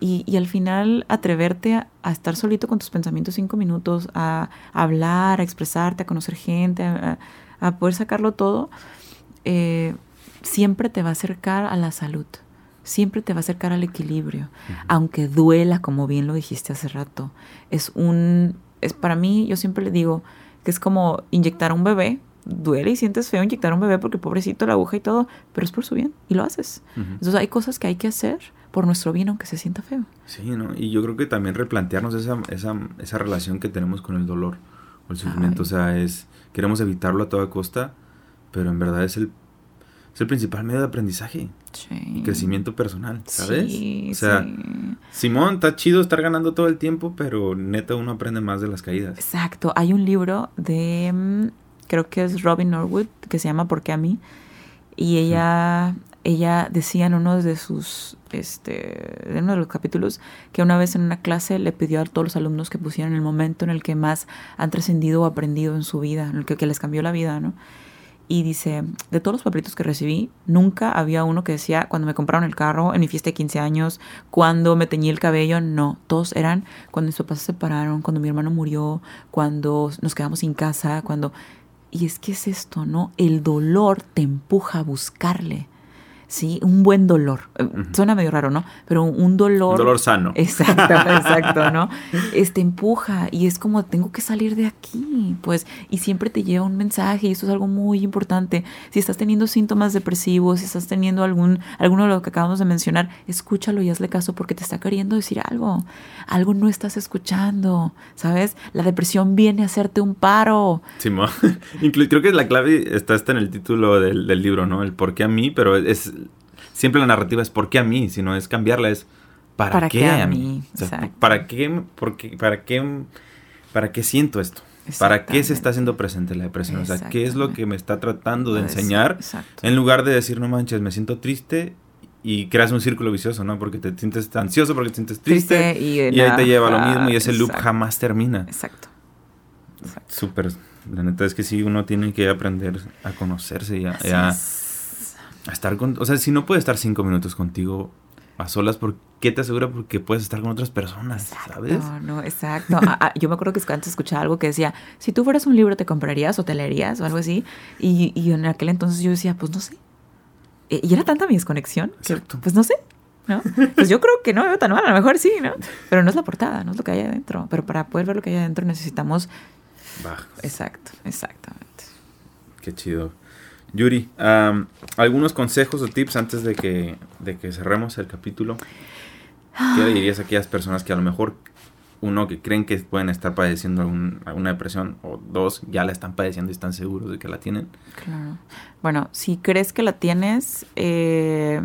Y, y al final atreverte a, a estar solito con tus pensamientos cinco minutos, a, hablar, a expresarte, a conocer gente, a, poder sacarlo todo, eh, siempre te va a acercar a la salud, siempre te va a acercar al equilibrio, aunque duela, como bien lo dijiste hace rato. Es un, es para mí, yo siempre le digo que es como inyectar a un bebé. Duele y sientes feo inyectar a un bebé porque pobrecito la aguja y todo, pero es por su bien y lo haces. Entonces hay cosas que hay que hacer por nuestro bien aunque se sienta feo. Sí, ¿no? Y yo creo que también replantearnos esa, esa, esa relación que tenemos con el dolor o el sufrimiento. Ay. O sea, es, queremos evitarlo a toda costa, pero en verdad es el, es el principal medio de aprendizaje Sí. y crecimiento personal, ¿sabes? Sí, o sea, sí. Simón, está chido estar ganando todo el tiempo, pero neta uno aprende más de las caídas. Exacto. Hay un libro de, mm, creo que es Robin Norwood, que se llama ¿Por qué a mí? Y ella, ella decía en uno de sus, este, en uno de los capítulos, que una vez en una clase le pidió a todos los alumnos que pusieran el momento en el que más han trascendido o aprendido en su vida, en el que, que les cambió la vida, ¿no? Y dice, de todos los papelitos que recibí, nunca había uno que decía cuando me compraron el carro, en mi fiesta de 15 años, cuando me teñí el cabello, no, todos eran cuando mis papás se separaron, cuando mi hermano murió, cuando nos quedamos sin casa, cuando... Y es que es esto, ¿no? El dolor te empuja a buscarle. Sí, un buen dolor. Eh, suena medio raro, ¿no? Pero un dolor. Un dolor sano. Exacto, exacto, ¿no? Este empuja y es como tengo que salir de aquí, pues, y siempre te lleva un mensaje y esto es algo muy importante. Si estás teniendo síntomas depresivos, si estás teniendo algún, alguno de lo que acabamos de mencionar, escúchalo y hazle caso porque te está queriendo decir algo. Algo no estás escuchando, ¿sabes? La depresión viene a hacerte un paro. Sí, creo que la clave está, está en el título del, del libro, ¿no? El por qué a mí, pero es siempre la narrativa es ¿por qué a mí? Sino es cambiarla, es ¿para, qué, a mí? ¿Para qué, porque, para qué, para qué siento esto? ¿Para qué se está haciendo presente la depresión? O sea, ¿qué es lo que me está tratando de pues, enseñar? En lugar de decir, no manches, me siento triste y creas un círculo vicioso, ¿no? Porque te sientes ansioso, porque te sientes triste, y, ahí te lleva lo mismo y ese loop jamás termina. Exacto. Súper. La neta es que sí, uno tiene que aprender a conocerse y a, a estar con... O sea, si no puedes estar cinco minutos contigo a solas, ¿por qué te asegura? Porque puedes estar con otras personas, ¿sabes? No, no, exacto. Yo me acuerdo que antes escuchaba algo que decía, si tú fueras un libro, ¿te comprarías o te leerías o algo así? Y, y en aquel entonces yo decía, pues no sé. E, y era tanta mi desconexión que, pues no sé. ¿no? Pues yo creo que no me veo tan mal, a lo mejor sí, ¿no? Pero no es la portada, no es lo que hay adentro. Pero para poder ver lo que hay adentro necesitamos... Exacto, exactamente. Qué chido. Yuri, ¿algunos consejos o tips antes de que, de que cerremos el capítulo? ¿Qué le dirías a aquellas personas que a lo mejor, uno, que creen que pueden estar padeciendo alguna depresión, o dos, ya la están padeciendo y están seguros de que la tienen? Claro. Bueno, si crees que la tienes, eh,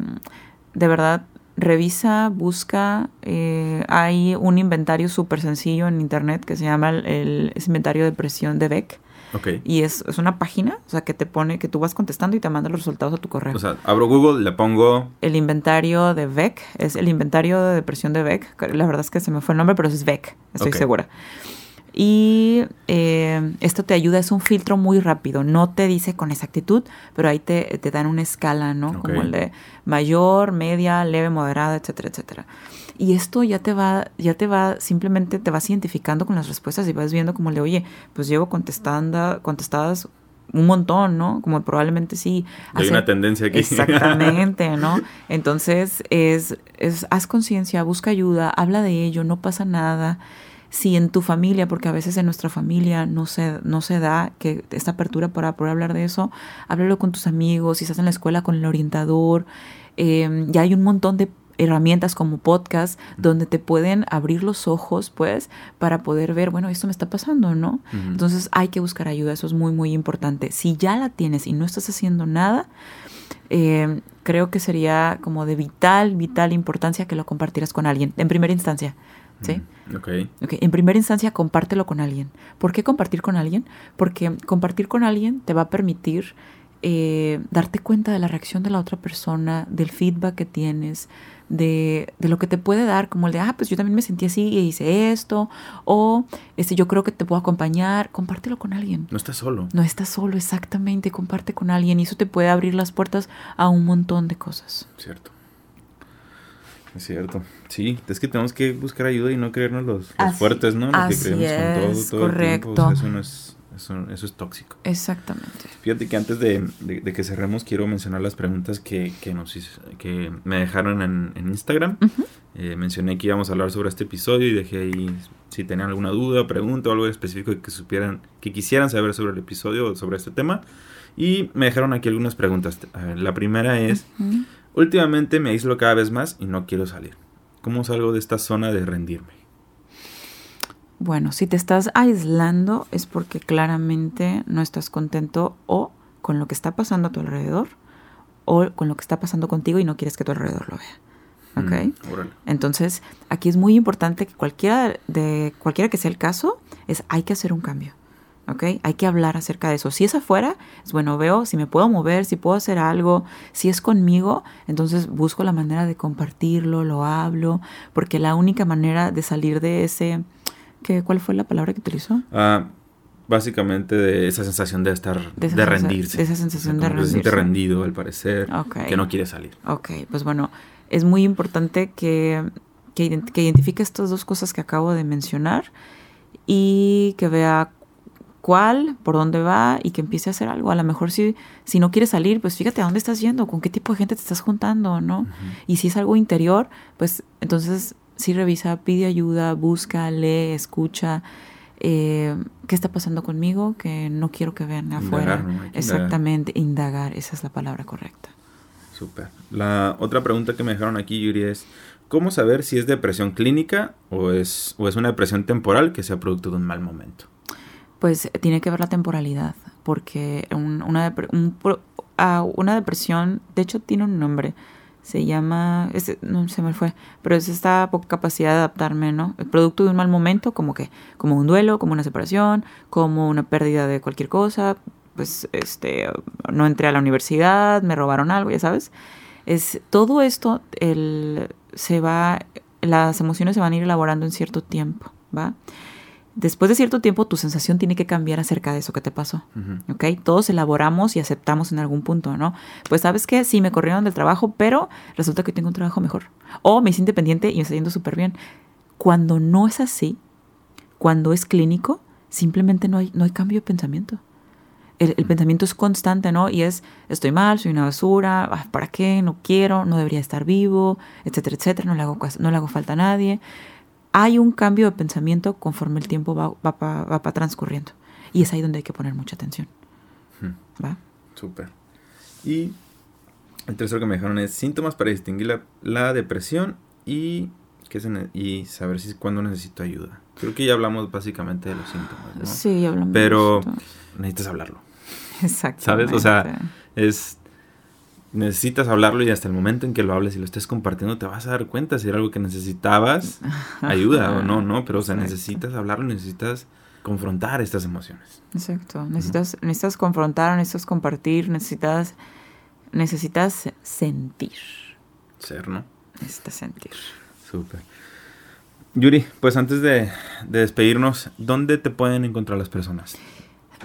de verdad, revisa, busca. Eh, hay un inventario súper sencillo en internet que se llama el, inventario de depresión de Beck y es, una página, o sea, que te pone, que tú vas contestando y te manda los resultados a tu correo. O sea, abro Google, le pongo... El inventario de Beck, es el inventario de depresión de Beck. La verdad es que se me fue el nombre, pero es Beck, estoy segura. Y eh, esto te ayuda, es un filtro muy rápido, no te dice con exactitud, pero ahí te, te dan una escala, ¿no? Como el de mayor, media, leve, moderada, etcétera, etcétera. Y esto ya te va, ya te va, simplemente te vas identificando con las respuestas y vas viendo como el de, oye, pues llevo contestando, contestadas un montón, ¿no? Como probablemente sí. Hay una tendencia aquí. Exactamente, ¿no? Entonces, es, es haz conciencia, busca ayuda, habla de ello, no pasa nada. Si en tu familia, porque a veces en nuestra familia no se, no se da que esta apertura para poder hablar de eso, háblalo con tus amigos, si estás en la escuela con el orientador, eh, ya hay un montón de herramientas como podcast donde te pueden abrir los ojos, pues, para poder ver, bueno, esto me está pasando, ¿no? Entonces hay que buscar ayuda, eso es muy, muy importante. Si ya la tienes y no estás haciendo nada, eh, creo que sería como de vital, vital importancia que lo compartieras con alguien, en primera instancia. ¿Sí? Okay. ok. En primera instancia, compártelo con alguien. ¿Por qué compartir con alguien? Porque compartir con alguien te va a permitir eh, darte cuenta de la reacción de la otra persona, del feedback que tienes, de, de, lo que te puede dar, como el de, ah, pues yo también me sentí así y hice esto, o este, yo creo que te puedo acompañar, compártelo con alguien. No estás solo. No estás solo, exactamente, comparte con alguien y eso te puede abrir las puertas a un montón de cosas. Cierto. Es cierto. Sí, es que tenemos que buscar ayuda y no creernos los, fuertes, ¿no? Los que creemos con todo, todo correcto. El eso no es eso, eso, es tóxico. Exactamente. Fíjate que antes de, de, que cerremos, quiero mencionar las preguntas que, que, nos, que me dejaron en, en Instagram. Eh, mencioné que íbamos a hablar sobre este episodio y dejé ahí si tenían alguna duda, pregunta o algo específico que supieran, que quisieran saber sobre el episodio o sobre este tema. Y me dejaron aquí algunas preguntas. La primera es, últimamente me aíslo cada vez más y no quiero salir. ¿Cómo salgo de esta zona de rendirme? Bueno, si te estás aislando es porque claramente no estás contento o con lo que está pasando a tu alrededor o con lo que está pasando contigo y no quieres que tu alrededor lo vea. ¿Ok? Mm, Entonces, aquí es muy importante que cualquiera, de, cualquiera que sea el caso, es hay que hacer un cambio. ¿ok? Hay que hablar acerca de eso. Si es afuera, es bueno, veo si me puedo mover, si puedo hacer algo, si es conmigo, entonces busco la manera de compartirlo, lo hablo, porque la única manera de salir de ese ¿Cuál fue la palabra que utilizó? Ah, básicamente de esa sensación de estar, de, rendirse. De esa sensación de rendirse. Se siente rendido al parecer, que no quiere salir. Ok, pues bueno, es muy importante que, que, identifique estas dos cosas que acabo de mencionar y que vea cuál, por dónde va y que empiece a hacer algo. A lo mejor si, si no quieres salir, pues fíjate a dónde estás yendo, con qué tipo de gente te estás juntando, ¿no? Y si es algo interior, pues entonces sí revisa, pide ayuda, busca, lee, escucha. Eh, ¿Qué está pasando conmigo? Que no quiero que vean afuera. Exactamente, indagar. esa es la palabra correcta. Súper. La otra pregunta que me dejaron aquí, Yuri, es ¿cómo saber si es depresión clínica o es, o es una depresión temporal que sea producto de un mal momento? Pues tiene que ver la temporalidad, porque una, ah, una depresión, de hecho tiene un nombre, se llama, no se me fue, pero es esta poca capacidad de adaptarme, ¿no? El producto de un mal momento, como que, como un duelo, como una separación, como una pérdida de cualquier cosa, pues este, no entré a la universidad, me robaron algo, ya sabes. Es todo esto, el, se va, las emociones se van a ir elaborando en cierto tiempo, ¿va? Después de cierto tiempo, tu sensación tiene que cambiar acerca de eso que te pasó. ¿Ok? Todos elaboramos y aceptamos en algún punto, ¿no? Pues, ¿sabes qué? Sí, me corrieron del trabajo, pero resulta que tengo un trabajo mejor. O me hice independiente y me está yendo súper bien. Cuando no es así, cuando es clínico, simplemente no hay, no hay cambio de pensamiento el, pensamiento es constante, ¿no? Y es, estoy mal, soy una basura, ah, ¿para qué? No quiero, no debería estar vivo, etcétera, etcétera, no le hago, no le hago falta a nadie. Hay un cambio de pensamiento conforme el tiempo va, va, transcurriendo. Y es ahí donde hay que poner mucha atención. ¿Va? Súper. Y el tercero que me dejaron es síntomas para distinguir la, depresión y, qué y saber si cuándo necesito ayuda. Creo que ya hablamos básicamente de los síntomas, ¿no? Sí, hablamos. Pero necesitas hablarlo. Exacto. ¿Sabes? O sea, es necesitas hablarlo y hasta el momento en que lo hables y lo estés compartiendo te vas a dar cuenta si era algo que necesitabas ayuda o no, ¿no? Pero o sea, necesitas hablarlo, necesitas confrontar estas emociones. Exacto. Necesitas, necesitas confrontar, necesitas compartir, necesitas, necesitas sentir. Ser, ¿no? Necesitas sentir. Súper. Yuri, pues antes de, de despedirnos, ¿dónde te pueden encontrar las personas?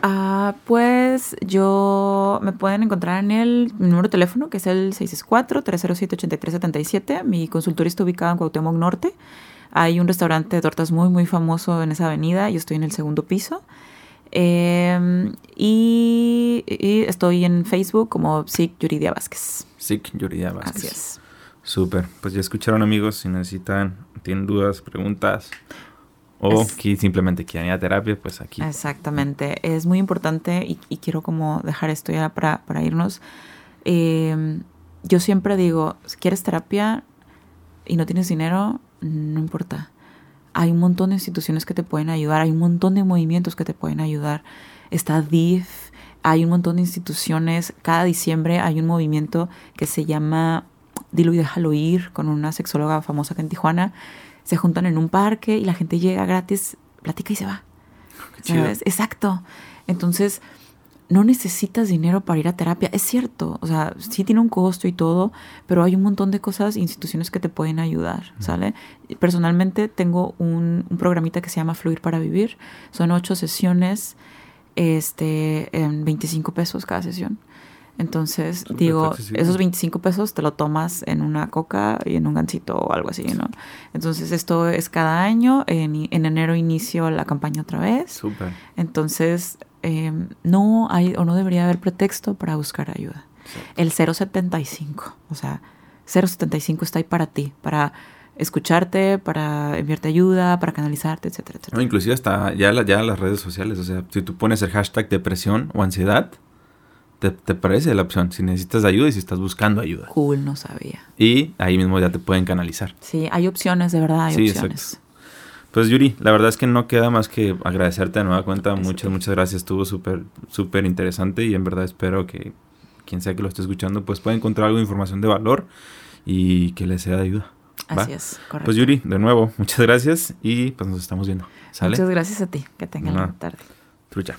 Ah, pues yo me pueden encontrar en el número de teléfono que es el 664-307-8377. Mi consultorio está ubicado en Cuauhtémoc Norte. Hay un restaurante de tortas muy, muy famoso en esa avenida. Yo estoy en el segundo piso. Em, y, estoy en Facebook como SIC Yuridia Vázquez. SIC Yuridia Vázquez. Así es. Súper. Pues ya escucharon amigos, si necesitan, tienen dudas, preguntas, o que simplemente quieren ir a terapia, pues aquí. Exactamente. Es muy importante y, quiero como dejar esto ya para, para irnos. Em, yo siempre digo, si quieres terapia y no tienes dinero, no importa. Hay un montón de instituciones que te pueden ayudar, hay un montón de movimientos que te pueden ayudar. Está DIF, hay un montón de instituciones. Cada diciembre hay un movimiento que se llama Dilo y déjalo ir, con una sexóloga famosa acá en Tijuana se juntan en un parque y la gente llega gratis, platica y se va. ¿Sabes? Exacto. Entonces, no necesitas dinero para ir a terapia. Es cierto, o sea, sí tiene un costo y todo, pero hay un montón de cosas, instituciones que te pueden ayudar, ¿sale? Personalmente tengo un, un, programita que se llama Fluir para Vivir. Son ocho sesiones, este, en 25 pesos cada sesión. Entonces, digo, esos 25 pesos te lo tomas en una coca y en un gancito o algo así, ¿no? Entonces, esto es cada año. En, enero inicio la campaña otra vez. Súper. Entonces, em, no hay o no debería haber pretexto para buscar ayuda. El 075, o sea, 075 está ahí para ti, para escucharte, para enviarte ayuda, para canalizarte, etcétera, etcétera. No, inclusive hasta ya, ya las redes sociales, o sea, si tú pones el hashtag depresión o ansiedad, te, parece la opción, si necesitas ayuda y si estás buscando ayuda. Cool, no sabía. Y ahí mismo ya te pueden canalizar. Sí, hay opciones, de verdad, hay sí, opciones. Exacto. Pues Yuri, la verdad es que no queda más que agradecerte de nueva cuenta. Muchas, muchas gracias. Estuvo súper, súper interesante y en verdad espero que quien sea que lo esté escuchando pues pueda encontrar algo de información de valor y que le sea de ayuda. Así es, correcto. Pues Yuri, de nuevo, muchas gracias y pues nos estamos viendo. Muchas gracias a ti. Que tengan una tarde. Trucha.